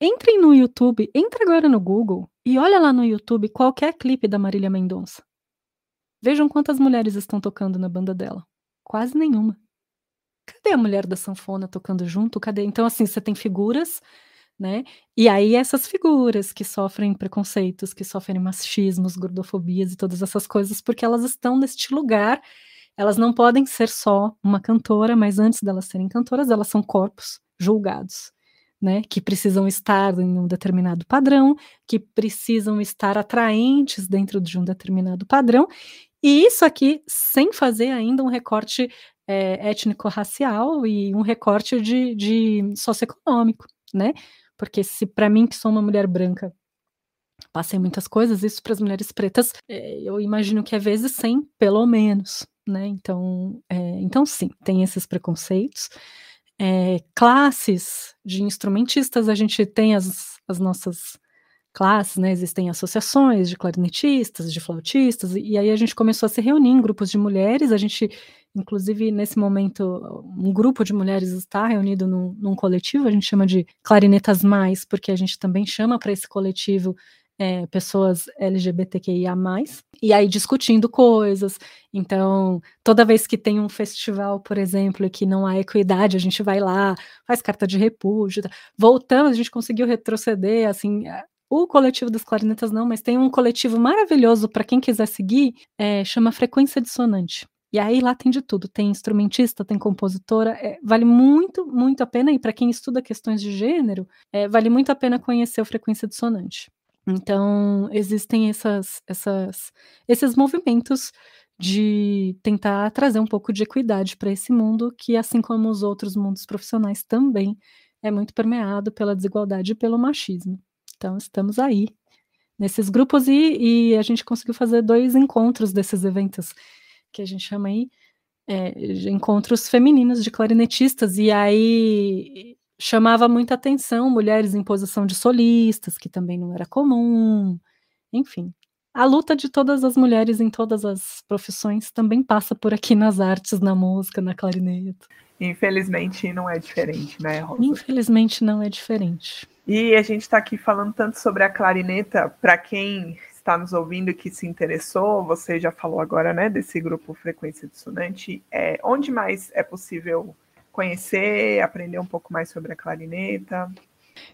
Entrem no YouTube, entra agora no Google e olha lá no YouTube qualquer clipe da Marília Mendonça. Vejam quantas mulheres estão tocando na banda dela. Quase nenhuma. Cadê a mulher da sanfona tocando junto? Cadê? Então, assim, você tem figuras, né? E aí, essas figuras que sofrem preconceitos, que sofrem machismos, gordofobias e todas essas coisas, porque elas estão neste lugar. Elas não podem ser só uma cantora, mas antes delas serem cantoras, elas são corpos julgados né, que precisam estar em um determinado padrão, que precisam estar atraentes dentro de um determinado padrão, e isso aqui sem fazer ainda um recorte é, étnico-racial e um recorte de, de socioeconômico, né? Porque se para mim, que sou uma mulher branca, passei muitas coisas, isso para as mulheres pretas, é, eu imagino que é vezes 100, pelo menos, né? Então, é, então sim, tem esses preconceitos é, classes de instrumentistas, a gente tem as, as nossas classes, né? Existem associações de clarinetistas, de flautistas, e, aí a gente começou a se reunir em grupos de mulheres. A gente, inclusive, nesse momento, um grupo de mulheres está reunido num, num coletivo, a gente chama de Clarinetas Mais, porque a gente também chama para esse coletivo é, pessoas LGBTQIA, e aí discutindo coisas. Então, toda vez que tem um festival, por exemplo, e que não há equidade, a gente vai lá, faz carta de repúdio. Tá? Voltamos, a gente conseguiu retroceder, assim. O coletivo das clarinetas não, mas tem um coletivo maravilhoso para quem quiser seguir, é, chama Frequência Dissonante. E aí lá tem de tudo, tem instrumentista, tem compositora, é, vale muito, muito a pena, e para quem estuda questões de gênero, é, vale muito a pena conhecer o Frequência Dissonante. Então, existem essas, essas, esses movimentos de tentar trazer um pouco de equidade para esse mundo, que, assim como os outros mundos profissionais, também é muito permeado pela desigualdade e pelo machismo. Então, estamos aí nesses grupos e, e a gente conseguiu fazer dois encontros desses eventos que a gente chama aí é, encontros femininos de clarinetistas, e aí chamava muita atenção mulheres em posição de solistas, que também não era comum. Enfim, a luta de todas as mulheres em todas as profissões também passa por aqui nas artes, na música, na clarineta. Infelizmente não é diferente, né, Rosa? Infelizmente não é diferente. E a gente está aqui falando tanto sobre a clarineta, para quem está nos ouvindo que se interessou, você já falou agora, né, desse grupo Frequência Dissonante, é, onde mais é possível conhecer, aprender um pouco mais sobre a clarineta?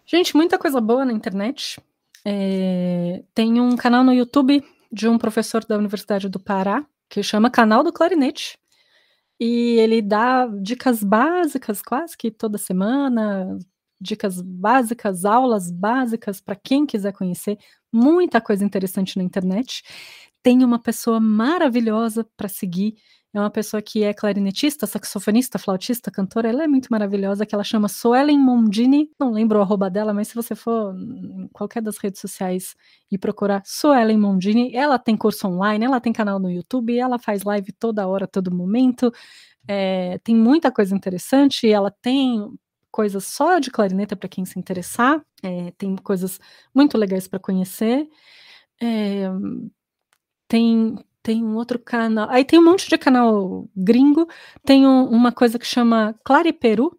Gente, muita coisa boa na internet. É, tem um canal no YouTube de um professor da Universidade do Pará, que chama Canal do Clarinete. E ele dá dicas básicas quase que toda semana, dicas básicas, aulas básicas para quem quiser conhecer. Muita coisa interessante na internet. Tem uma pessoa maravilhosa para seguir é uma pessoa que é clarinetista, saxofonista, flautista, cantora, ela é muito maravilhosa, que ela chama Suelen Mondini, não lembro o arroba dela, mas se você for em qualquer das redes sociais e procurar Suelen Mondini, ela tem curso online, ela tem canal no YouTube, ela faz live toda hora, todo momento, é, tem muita coisa interessante, ela tem coisas só de clarineta para quem se interessar, é, tem coisas muito legais para conhecer, é, tem tem um outro canal. Aí tem um monte de canal gringo. Tem um, uma coisa que chama Clariperu,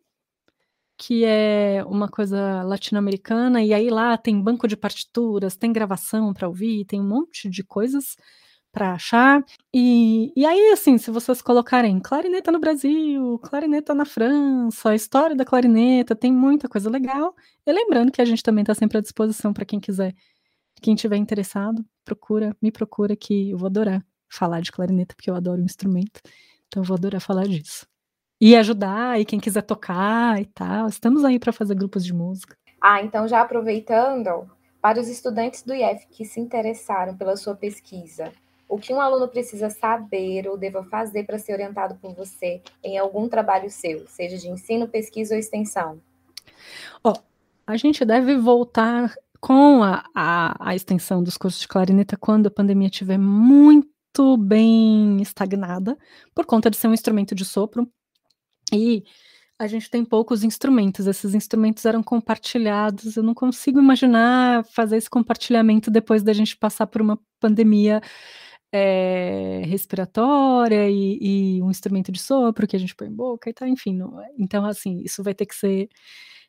que é uma coisa latino-americana. E aí lá tem banco de partituras, tem gravação para ouvir, tem um monte de coisas para achar. E, e aí, assim, se vocês colocarem clarineta no Brasil, clarineta na França, a história da clarineta, tem muita coisa legal. E lembrando que a gente também está sempre à disposição para quem quiser, quem tiver interessado, procura, me procura que eu vou adorar falar de clarineta, porque eu adoro o instrumento. Então eu vou adorar falar disso. E ajudar, e quem quiser tocar e tal. Estamos aí para fazer grupos de música. Ah, então já aproveitando, para os estudantes do IF que se interessaram pela sua pesquisa, o que um aluno precisa saber ou deva fazer para ser orientado por você em algum trabalho seu, seja de ensino, pesquisa ou extensão? Ó, oh, a gente deve voltar com a, a, a, extensão dos cursos de clarineta quando a pandemia estiver muito bem estagnada, por conta de ser um instrumento de sopro. E a gente tem poucos instrumentos, esses instrumentos eram compartilhados. Eu não consigo imaginar fazer esse compartilhamento depois da gente passar por uma pandemia é, respiratória e, e, um instrumento de sopro que a gente põe em boca e tal, enfim. Não, então, assim, isso vai ter que ser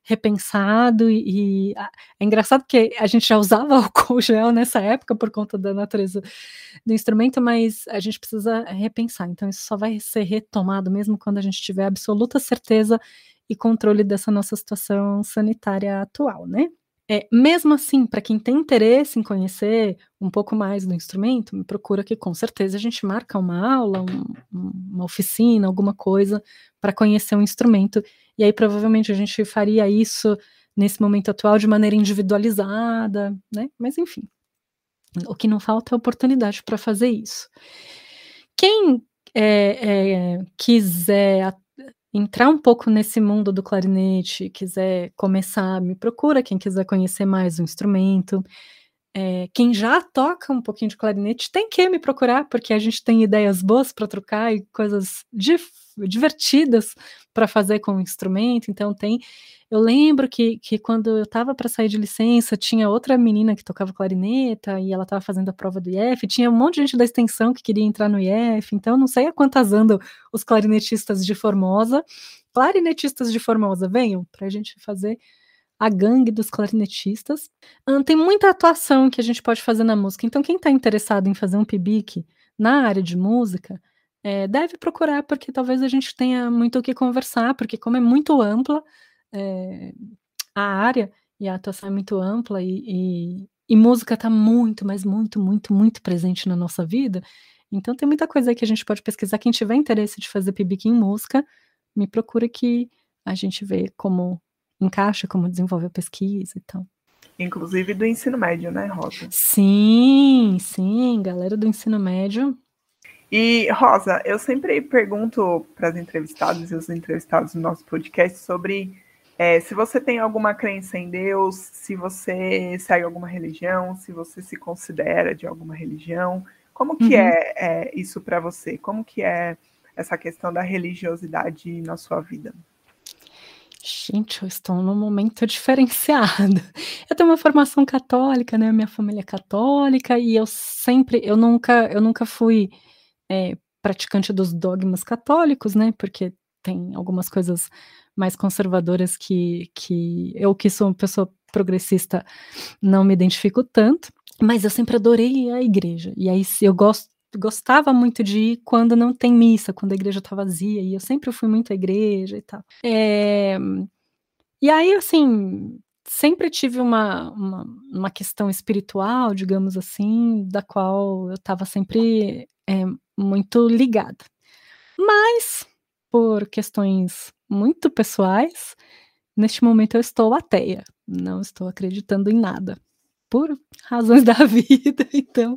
repensado e, é engraçado porque a gente já usava álcool gel nessa época por conta da natureza do instrumento, mas a gente precisa repensar. Então isso só vai ser retomado mesmo quando a gente tiver absoluta certeza e controle dessa nossa situação sanitária atual, né? É, mesmo assim, para quem tem interesse em conhecer um pouco mais do instrumento, me procura que com certeza a gente marca uma aula, um, uma oficina, alguma coisa para conhecer o um instrumento. E aí provavelmente a gente faria isso nesse momento atual de maneira individualizada, né? Mas enfim, o que não falta é oportunidade para fazer isso. Quem é, é, quiser entrar um pouco nesse mundo do clarinete, quiser começar, me procura. Quem quiser conhecer mais o instrumento, é, quem já toca um pouquinho de clarinete tem que me procurar, porque a gente tem ideias boas para trocar e coisas divertidas para fazer com o instrumento. Então tem. Eu lembro que, que quando eu estava para sair de licença, tinha outra menina que tocava clarineta e ela estava fazendo a prova do IF. Tinha um monte de gente da extensão que queria entrar no IF. Então não sei a quantas andam os clarinetistas de Formosa. Clarinetistas de Formosa, venham para a gente fazer a gangue dos clarinetistas. tem muita atuação que a gente pode fazer na música. Então, quem está interessado em fazer um PIBIC na área de música, é, deve procurar, porque talvez a gente tenha muito o que conversar, porque como é muito ampla é, a área, e a atuação é muito ampla, e, e, e música está muito, mas muito, muito, muito presente na nossa vida, então tem muita coisa aí que a gente pode pesquisar. Quem tiver interesse de fazer PIBIC em música, me procura que a gente vê como encaixa, como desenvolve a pesquisa e tal. Inclusive do ensino médio, né, Rosa? Sim, sim, galera do ensino médio. E, Rosa, eu sempre pergunto para as entrevistadas e os entrevistados no nosso podcast sobre é, se você tem alguma crença em Deus, se você segue alguma religião, se você se considera de alguma religião. Como que uhum. é, é isso para você? Como que é essa questão da religiosidade na sua vida? Gente, eu estou num momento diferenciado. Eu tenho uma formação católica, né? Minha família é católica e eu sempre, eu nunca, eu nunca fui é, praticante dos dogmas católicos, né? Porque tem algumas coisas mais conservadoras que, que eu que sou uma pessoa progressista não me identifico tanto. Mas eu sempre adorei a igreja. E aí eu gosto gostava muito de ir quando não tem missa, quando a igreja tá vazia, e eu sempre fui muito à igreja e tal. É, e aí, assim, sempre tive uma, uma, uma, questão espiritual, digamos assim, da qual eu estava sempre é, muito ligada. Mas, por questões muito pessoais, neste momento eu estou ateia, não estou acreditando em nada por razões da vida. Então,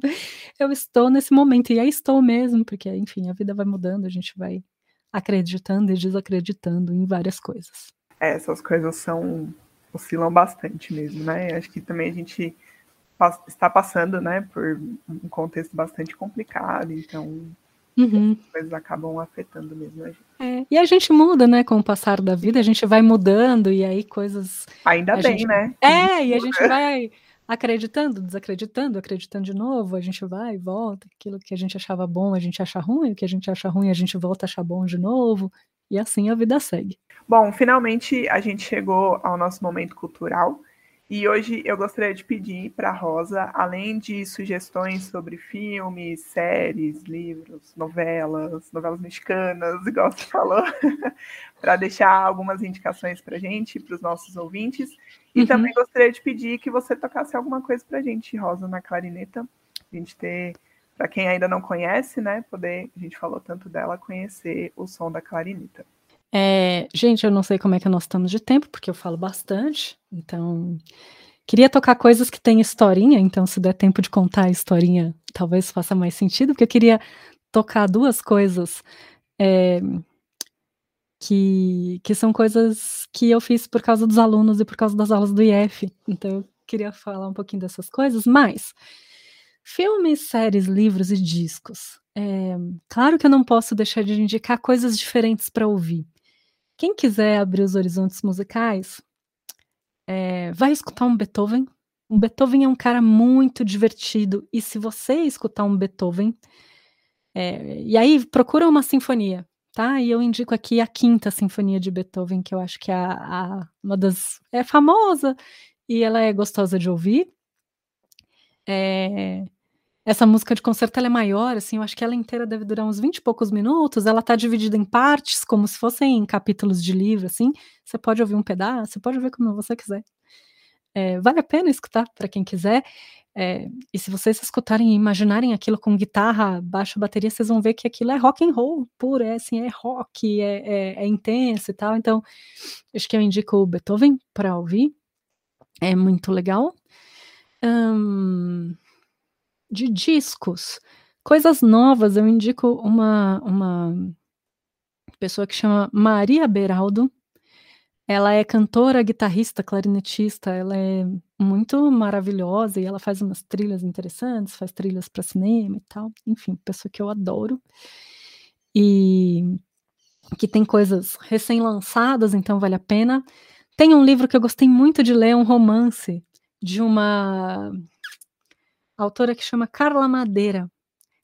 eu estou nesse momento, e aí estou mesmo, porque, enfim, a vida vai mudando, a gente vai acreditando e desacreditando em várias coisas. É, essas coisas são oscilam bastante mesmo, né? Acho que também a gente está passando, né, por um contexto bastante complicado, então Uhum. As coisas acabam afetando mesmo a gente. É. E a gente muda, né, com o passar da vida, a gente vai mudando e aí coisas. Ainda bem, gente... né? É, e a gente vai acreditando, desacreditando, acreditando de novo, a gente vai e volta, aquilo que a gente achava bom, a gente acha ruim, o que a gente acha ruim, a gente volta a achar bom de novo, e assim a vida segue. Bom, finalmente a gente chegou ao nosso momento cultural, E hoje eu gostaria de pedir para a Rosa, além de sugestões sobre filmes, séries, livros, novelas, novelas mexicanas, igual você falou, para deixar algumas indicações para a gente, para os nossos ouvintes. E uhum. também gostaria de pedir que você tocasse alguma coisa para a gente, Rosa, na clarineta, a gente ter, para quem ainda não conhece, né, poder, a gente falou tanto dela, conhecer o som da clarineta. É, gente, eu não sei como é que nós estamos de tempo, porque eu falo bastante, então queria tocar coisas que têm historinha, então se der tempo de contar a historinha, talvez faça mais sentido, porque eu queria tocar duas coisas é, que, que são coisas que eu fiz por causa dos alunos e por causa das aulas do IF, então eu queria falar um pouquinho dessas coisas, mas filmes, séries, livros e discos. É, claro que eu não posso deixar de indicar coisas diferentes para ouvir. Quem quiser abrir os horizontes musicais, é, vai escutar um Beethoven. Um Beethoven é um cara muito divertido, e se você escutar um Beethoven, é, e aí procura uma sinfonia, tá? E eu indico aqui a quinta sinfonia de Beethoven, que eu acho que é a, a, uma das. é famosa e ela é gostosa de ouvir. É, essa música de concerto é maior, assim, eu acho que ela inteira deve durar uns 20 e poucos minutos, ela tá dividida em partes, como se fossem capítulos de livro, assim, você pode ouvir um pedaço, você pode ouvir como você quiser. É, vale a pena escutar para quem quiser, é, e se vocês escutarem e imaginarem aquilo com guitarra, baixo, bateria, vocês vão ver que aquilo é rock and roll puro, é assim, é rock, é, é, é intenso e tal, então, acho que eu indico o Beethoven para ouvir, é muito legal. Um, de discos, coisas novas, eu indico uma, uma pessoa que chama Maria Beraldo. Ela é cantora, guitarrista, clarinetista, ela é muito maravilhosa e ela faz umas trilhas interessantes, faz trilhas para cinema e tal. Enfim, pessoa que eu adoro. E que tem coisas recém-lançadas, então vale a pena. Tem um livro que eu gostei muito de ler, um romance de uma autora que chama Carla Madeira.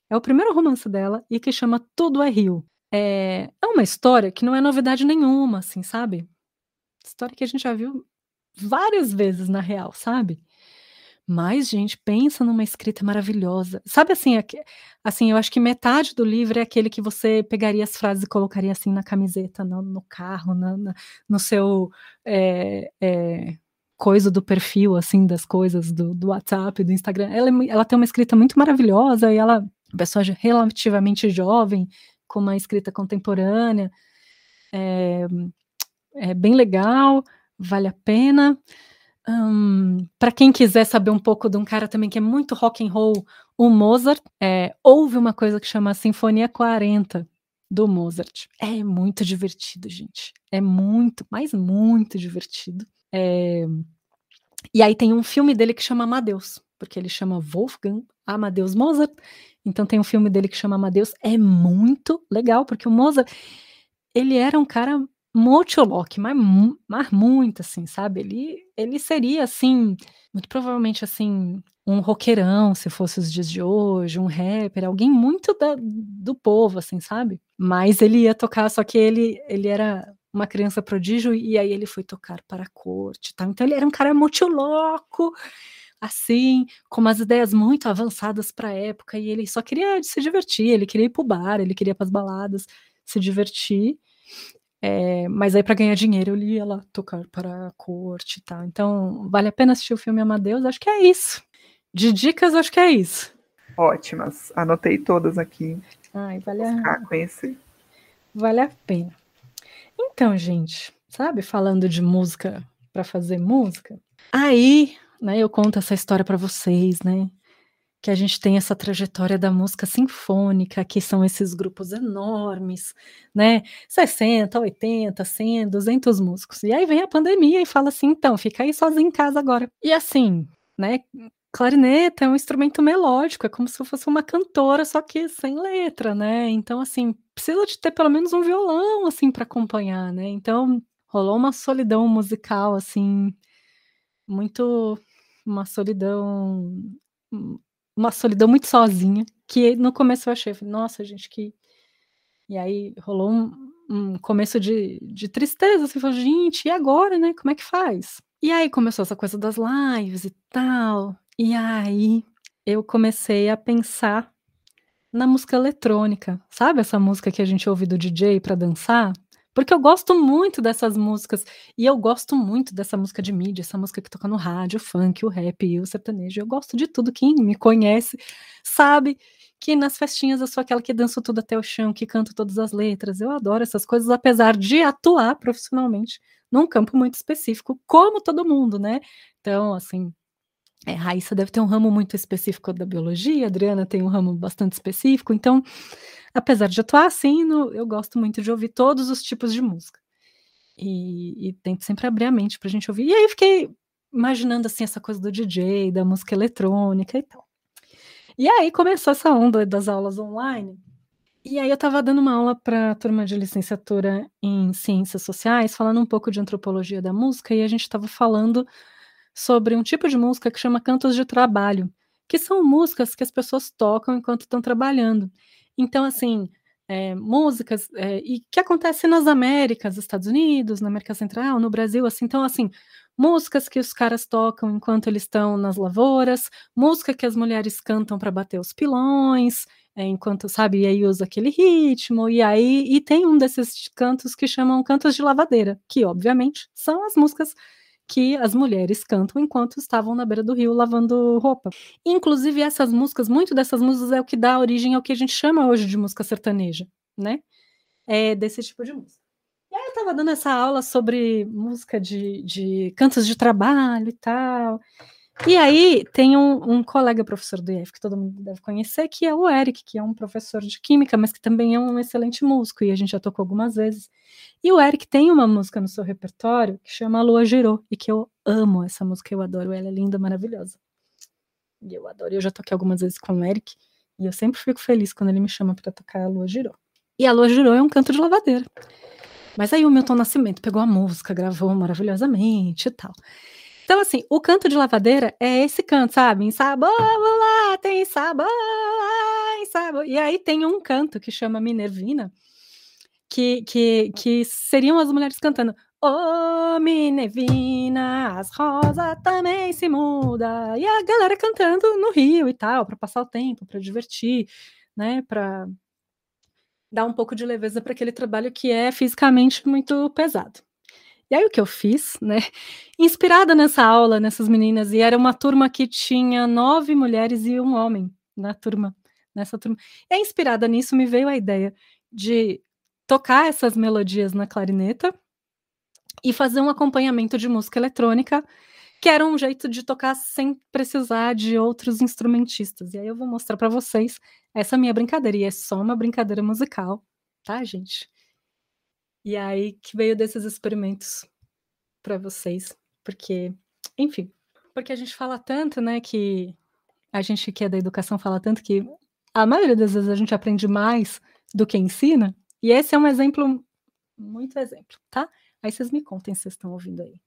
É o primeiro romance dela e que chama Tudo é Rio. É, é uma história que não é novidade nenhuma, assim, sabe? História que a gente já viu várias vezes na real, sabe? Mas, gente, pensa numa escrita maravilhosa. Sabe assim, assim, eu acho que metade do livro é aquele que você pegaria as frases e colocaria assim na camiseta, no, no carro, na, na, no seu é, é, coisa do perfil, assim, das coisas do, do WhatsApp, do Instagram. Ela, é ela tem uma escrita muito maravilhosa e ela, uma pessoa relativamente jovem, com uma escrita contemporânea, é, é bem legal, vale a pena. Para quem quiser saber um pouco de um cara também que é muito rock and roll, o Mozart, é, houve uma coisa que chama Sinfonia 40 do Mozart. É muito divertido, gente. É muito, mas muito divertido. É... E aí tem um filme dele que chama Amadeus, porque ele chama Wolfgang Amadeus Mozart. Então tem um filme dele que chama Amadeus. É muito legal, porque o Mozart, ele era um cara multiloque, mas, mas muito assim, sabe? Ele, ele seria assim, muito provavelmente assim, um roqueirão, se fosse os dias de hoje, um rapper, alguém muito da, do povo, assim, sabe? Mas ele ia tocar, só que ele, ele era uma criança prodígio e aí ele foi tocar para a corte, tá? Então ele era um cara muito louco, assim, com umas ideias muito avançadas para a época e ele só queria se divertir, ele queria ir pro bar, ele queria para as baladas, se divertir. É, mas aí para ganhar dinheiro ele ia lá tocar para a corte, tá? Então vale a pena assistir o filme Amadeus, acho que é isso. De dicas, acho que é isso. Ótimas, anotei todas aqui. Ai, vale a... conhecer. Vale a pena. Então, gente, sabe, falando de música para fazer música, aí, né, eu conto essa história para vocês, né? Que a gente tem essa trajetória da música sinfônica, que são esses grupos enormes, né? 60, 80, 100, 200 músicos. E aí vem a pandemia e fala assim: então, fica aí sozinho em casa agora. E assim, né? Clarineta é um instrumento melódico, é como se fosse uma cantora, só que sem letra, né? Então, assim, precisa de ter pelo menos um violão, assim, para acompanhar, né? Então, rolou uma solidão musical, assim, muito. Uma solidão. Uma solidão muito sozinha, que no começo eu achei, nossa, gente, que. E aí rolou um, um começo de, de tristeza, assim, falou, gente, e agora, né? Como é que faz? E aí começou essa coisa das lives e tal. E aí eu comecei a pensar na música eletrônica. Sabe essa música que a gente ouve do DJ para dançar? Porque eu gosto muito dessas músicas. E eu gosto muito dessa música de mídia, essa música que toca no rádio, o funk, o rap e o sertanejo. Eu gosto de tudo. Quem me conhece sabe que nas festinhas eu sou aquela que dança tudo até o chão, que canta todas as letras. Eu adoro essas coisas, apesar de atuar profissionalmente num campo muito específico, como todo mundo, né? Então, assim, é, Raíssa deve ter um ramo muito específico da biologia, Adriana tem um ramo bastante específico, então, apesar de atuar assim, no, eu gosto muito de ouvir todos os tipos de música. E, e tento sempre abrir a mente para a gente ouvir. E aí fiquei imaginando assim essa coisa do DJ, da música eletrônica e tal. E aí começou essa onda das aulas online. E aí eu estava dando uma aula para a turma de licenciatura em ciências sociais, falando um pouco de antropologia da música, e a gente estava falando sobre um tipo de música que chama cantos de trabalho, que são músicas que as pessoas tocam enquanto estão trabalhando. Então, assim, é, músicas é, e que acontece nas Américas, Estados Unidos, na América Central, no Brasil, assim, então assim, músicas que os caras tocam enquanto eles estão nas lavouras, música que as mulheres cantam para bater os pilões, é, enquanto sabe, e aí usa aquele ritmo, e aí e tem um desses cantos que chamam cantos de lavadeira, que obviamente são as músicas que as mulheres cantam enquanto estavam na beira do rio lavando roupa. Inclusive, essas músicas, muito dessas músicas é o que dá origem ao que a gente chama hoje de música sertaneja, né? É desse tipo de música. E aí eu estava dando essa aula sobre música de, de cantos de trabalho e tal. E aí tem um, um, colega professor do IF que todo mundo deve conhecer, que é o Eric, que é um professor de química, mas que também é um excelente músico, e a gente já tocou algumas vezes. E o Eric tem uma música no seu repertório que chama Lua Girou, e que eu amo essa música, eu adoro, ela é linda, maravilhosa. E eu adoro, eu já toquei algumas vezes com o Eric, e eu sempre fico feliz quando ele me chama para tocar a Lua Girou. E a Lua Girou é um canto de lavadeira. Mas aí o Milton Nascimento pegou a música, gravou maravilhosamente e tal. Então, assim, o canto de lavadeira é esse canto, sabe? Em sabor, lá tem sabor, em sabor. E aí tem um canto que chama Minervina, que, que, que seriam as mulheres cantando Ô oh, Minervina, as rosas também se muda. E a galera cantando no rio e tal, para passar o tempo, para divertir, né? Para dar um pouco de leveza para aquele trabalho que é fisicamente muito pesado. E aí o que eu fiz, né? Inspirada nessa aula, nessas meninas, e era uma turma que tinha nove mulheres e um homem na turma, nessa turma. E inspirada nisso me veio a ideia de tocar essas melodias na clarineta e fazer um acompanhamento de música eletrônica, que era um jeito de tocar sem precisar de outros instrumentistas. E aí eu vou mostrar para vocês essa minha brincadeira, e é só uma brincadeira musical, tá, gente? E aí que veio desses experimentos para vocês, porque, enfim, porque a gente fala tanto, né, que a gente que é da educação fala tanto que a maioria das vezes a gente aprende mais do que ensina, e esse é um exemplo, muito exemplo, tá? Aí vocês me contem se vocês estão ouvindo aí.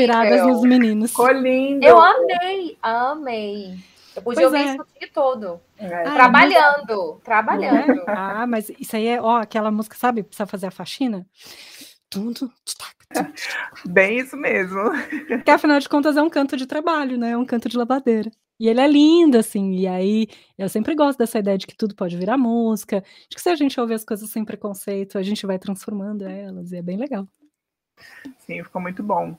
Inspiradas nos meninos. Ficou lindo. Eu amei, amei. Eu podia Pois ouvir é. isso o dia todo. É. Ai, trabalhando, trabalhando. Ah, mas isso aí é, ó, aquela música, sabe? Precisa fazer a faxina. Tum. Bem isso mesmo. Porque afinal de contas é um canto de trabalho, né? É um canto de lavadeira. E ele é lindo, assim. E aí eu sempre gosto dessa ideia de que tudo pode virar música, de que se a gente ouvir as coisas sem preconceito, a gente vai transformando elas. E é bem legal. Sim, ficou muito bom.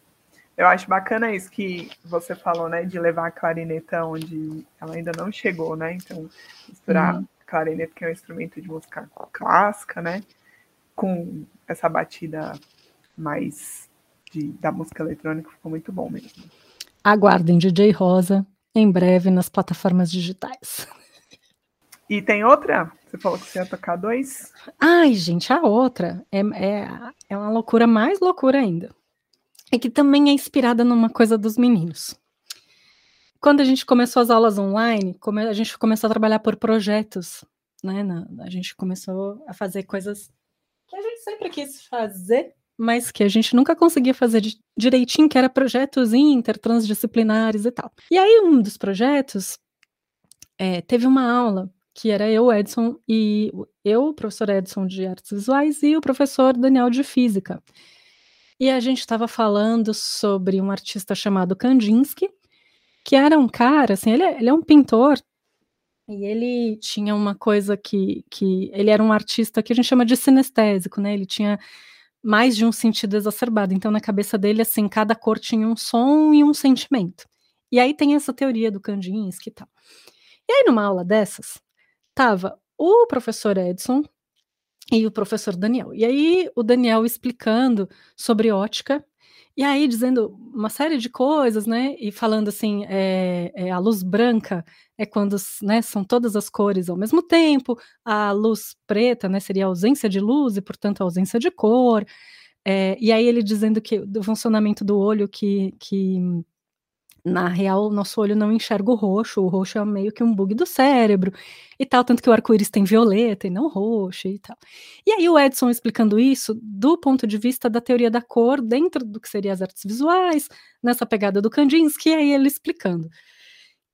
Eu acho bacana isso que você falou, né? De levar a clarineta onde ela ainda não chegou, né? Então, misturar Uhum. a clarineta, que é um instrumento de música clássica, né? Com essa batida mais de- da música eletrônica, ficou muito bom mesmo. Aguardem DJ Rosa em breve nas plataformas digitais. E tem outra? Você falou que você ia tocar dois? Ai, gente, a outra é, é, é uma loucura mais loucura ainda. É que também é inspirada numa coisa dos meninos. Quando a gente começou as aulas online, a gente começou a trabalhar por projetos, né? a gente começou a fazer coisas que a gente sempre quis fazer, mas que a gente nunca conseguia fazer di- direitinho, que era projetos inter, transdisciplinares e tal. E aí, um dos projetos é, teve uma aula que era eu, Edson, e eu, o professor Edson de Artes Visuais, e o professor Daniel de Física. E a gente estava falando sobre um artista chamado Kandinsky, que era um cara, assim, ele é, ele é um pintor, e ele tinha uma coisa que, que. Ele era um artista que a gente chama de sinestésico, né? Ele tinha mais de um sentido exacerbado. Então, na cabeça dele, assim, cada cor tinha um som e um sentimento. E aí tem essa teoria do Kandinsky e tal. E aí, numa aula dessas, tava o professor Edson e o professor Daniel. E aí, o Daniel explicando sobre ótica, e aí dizendo uma série de coisas, né? E falando assim: é, é, a luz branca é quando né, são todas as cores ao mesmo tempo, a luz preta né, seria a ausência de luz e, portanto, a ausência de cor. É, e aí ele dizendo que do funcionamento do olho que, que na real, o nosso olho não enxerga o roxo, o roxo é meio que um bug do cérebro e tal, tanto que o arco-íris tem violeta e não roxo e tal. E aí o Edson explicando isso do ponto de vista da teoria da cor, dentro do que seria as artes visuais, nessa pegada do Kandinsky, e aí ele explicando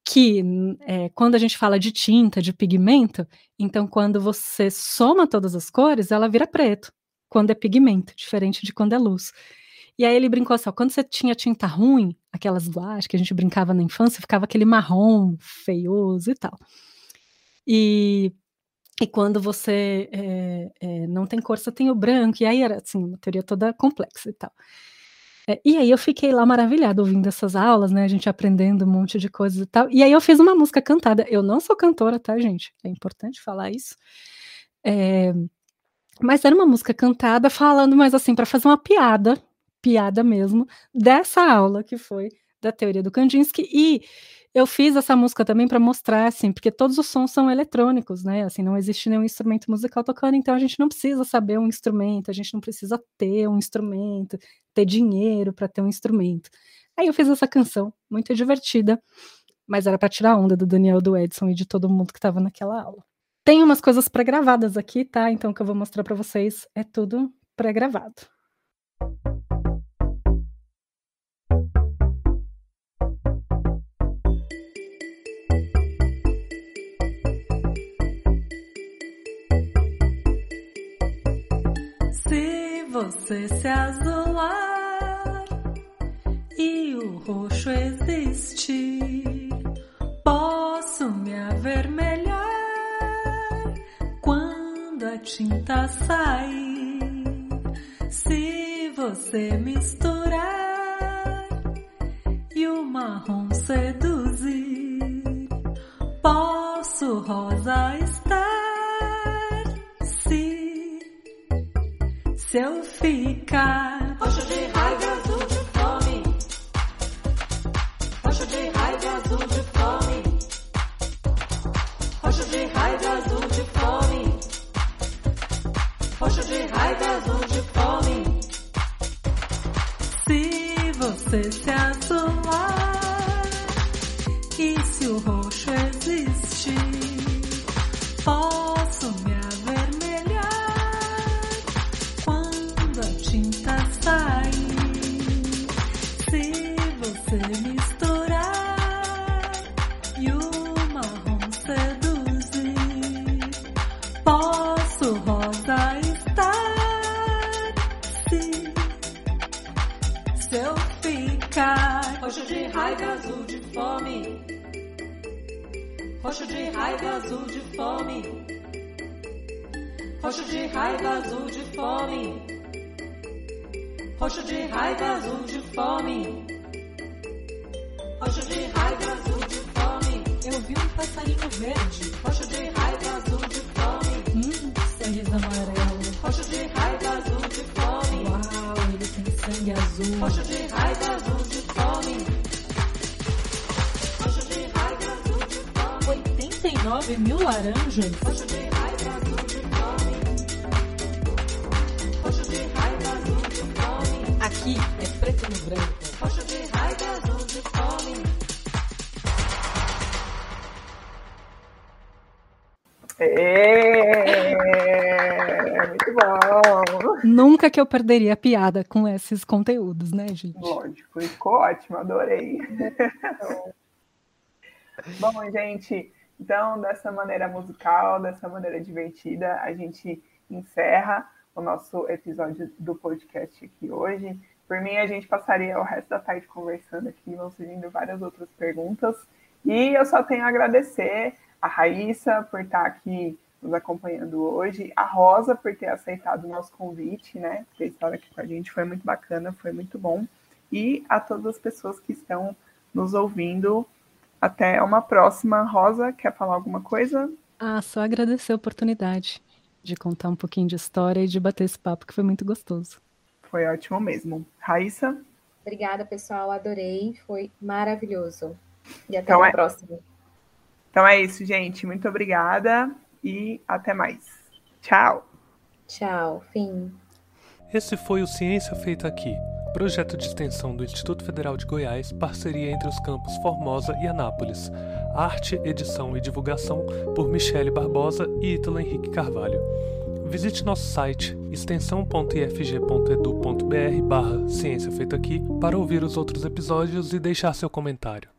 que é, quando a gente fala de tinta, de pigmento, então quando você soma todas as cores, ela vira preto, quando é pigmento, diferente de quando é luz. E aí ele brincou assim, quando você tinha tinta ruim, aquelas guaches que a gente brincava na infância, ficava aquele marrom feioso e tal. E, e quando você é, é, não tem cor, você tem o branco, e aí era assim, uma teoria toda complexa e tal. É, e aí eu fiquei lá maravilhada ouvindo essas aulas, né, a gente aprendendo um monte de coisas e tal, e aí eu fiz uma música cantada, eu não sou cantora, tá, gente? É importante falar isso. É, mas era uma música cantada falando, mas assim, para fazer uma piada, piada mesmo, dessa aula que foi da teoria do Kandinsky, e eu fiz essa música também para mostrar, assim, porque todos os sons são eletrônicos, né, assim, não existe nenhum instrumento musical tocando, então a gente não precisa saber um instrumento, a gente não precisa ter um instrumento, ter dinheiro para ter um instrumento. Aí eu fiz essa canção, muito divertida, mas era para tirar a onda do Daniel, do Edson e de todo mundo que estava naquela aula. Tem umas coisas pré-gravadas aqui, tá? Então o que eu vou mostrar para vocês é tudo pré-gravado. Você se azular e o roxo existir, posso me avermelhar quando a tinta sair. Se você misturar e o marrom seduzir, posso rosa se eu Nunca que eu perderia a piada com esses conteúdos, né, gente? Lógico, ficou ótimo, adorei. Bom, gente, então dessa maneira musical, dessa maneira divertida, a gente encerra o nosso episódio do podcast aqui hoje. Por mim, a gente passaria o resto da tarde conversando aqui, vão surgindo várias outras perguntas. E eu só tenho a agradecer a Raíssa por estar aqui nos acompanhando hoje, a Rosa por ter aceitado o nosso convite, né? Ter estado aqui com a gente foi muito bacana, foi muito bom. E a todas as pessoas que estão nos ouvindo. Até uma próxima. Rosa, quer falar alguma coisa? Ah, só agradecer a oportunidade de contar um pouquinho de história e de bater esse papo que foi muito gostoso. Foi ótimo mesmo. Raíssa? Obrigada, pessoal. Adorei. Foi maravilhoso. E até Então a é- próxima. Então é isso, gente. Muito obrigada e até mais. Tchau. Tchau. Fim. Esse foi o Ciência Feita Aqui, projeto de extensão do Instituto Federal de Goiás, parceria entre os campos Formosa e Anápolis. Arte, edição e divulgação por Michele Barbosa e Ítalo Henrique Carvalho. Visite nosso site extensão.ifg.edu.br barra Ciência Feita Aqui para ouvir os outros episódios e deixar seu comentário.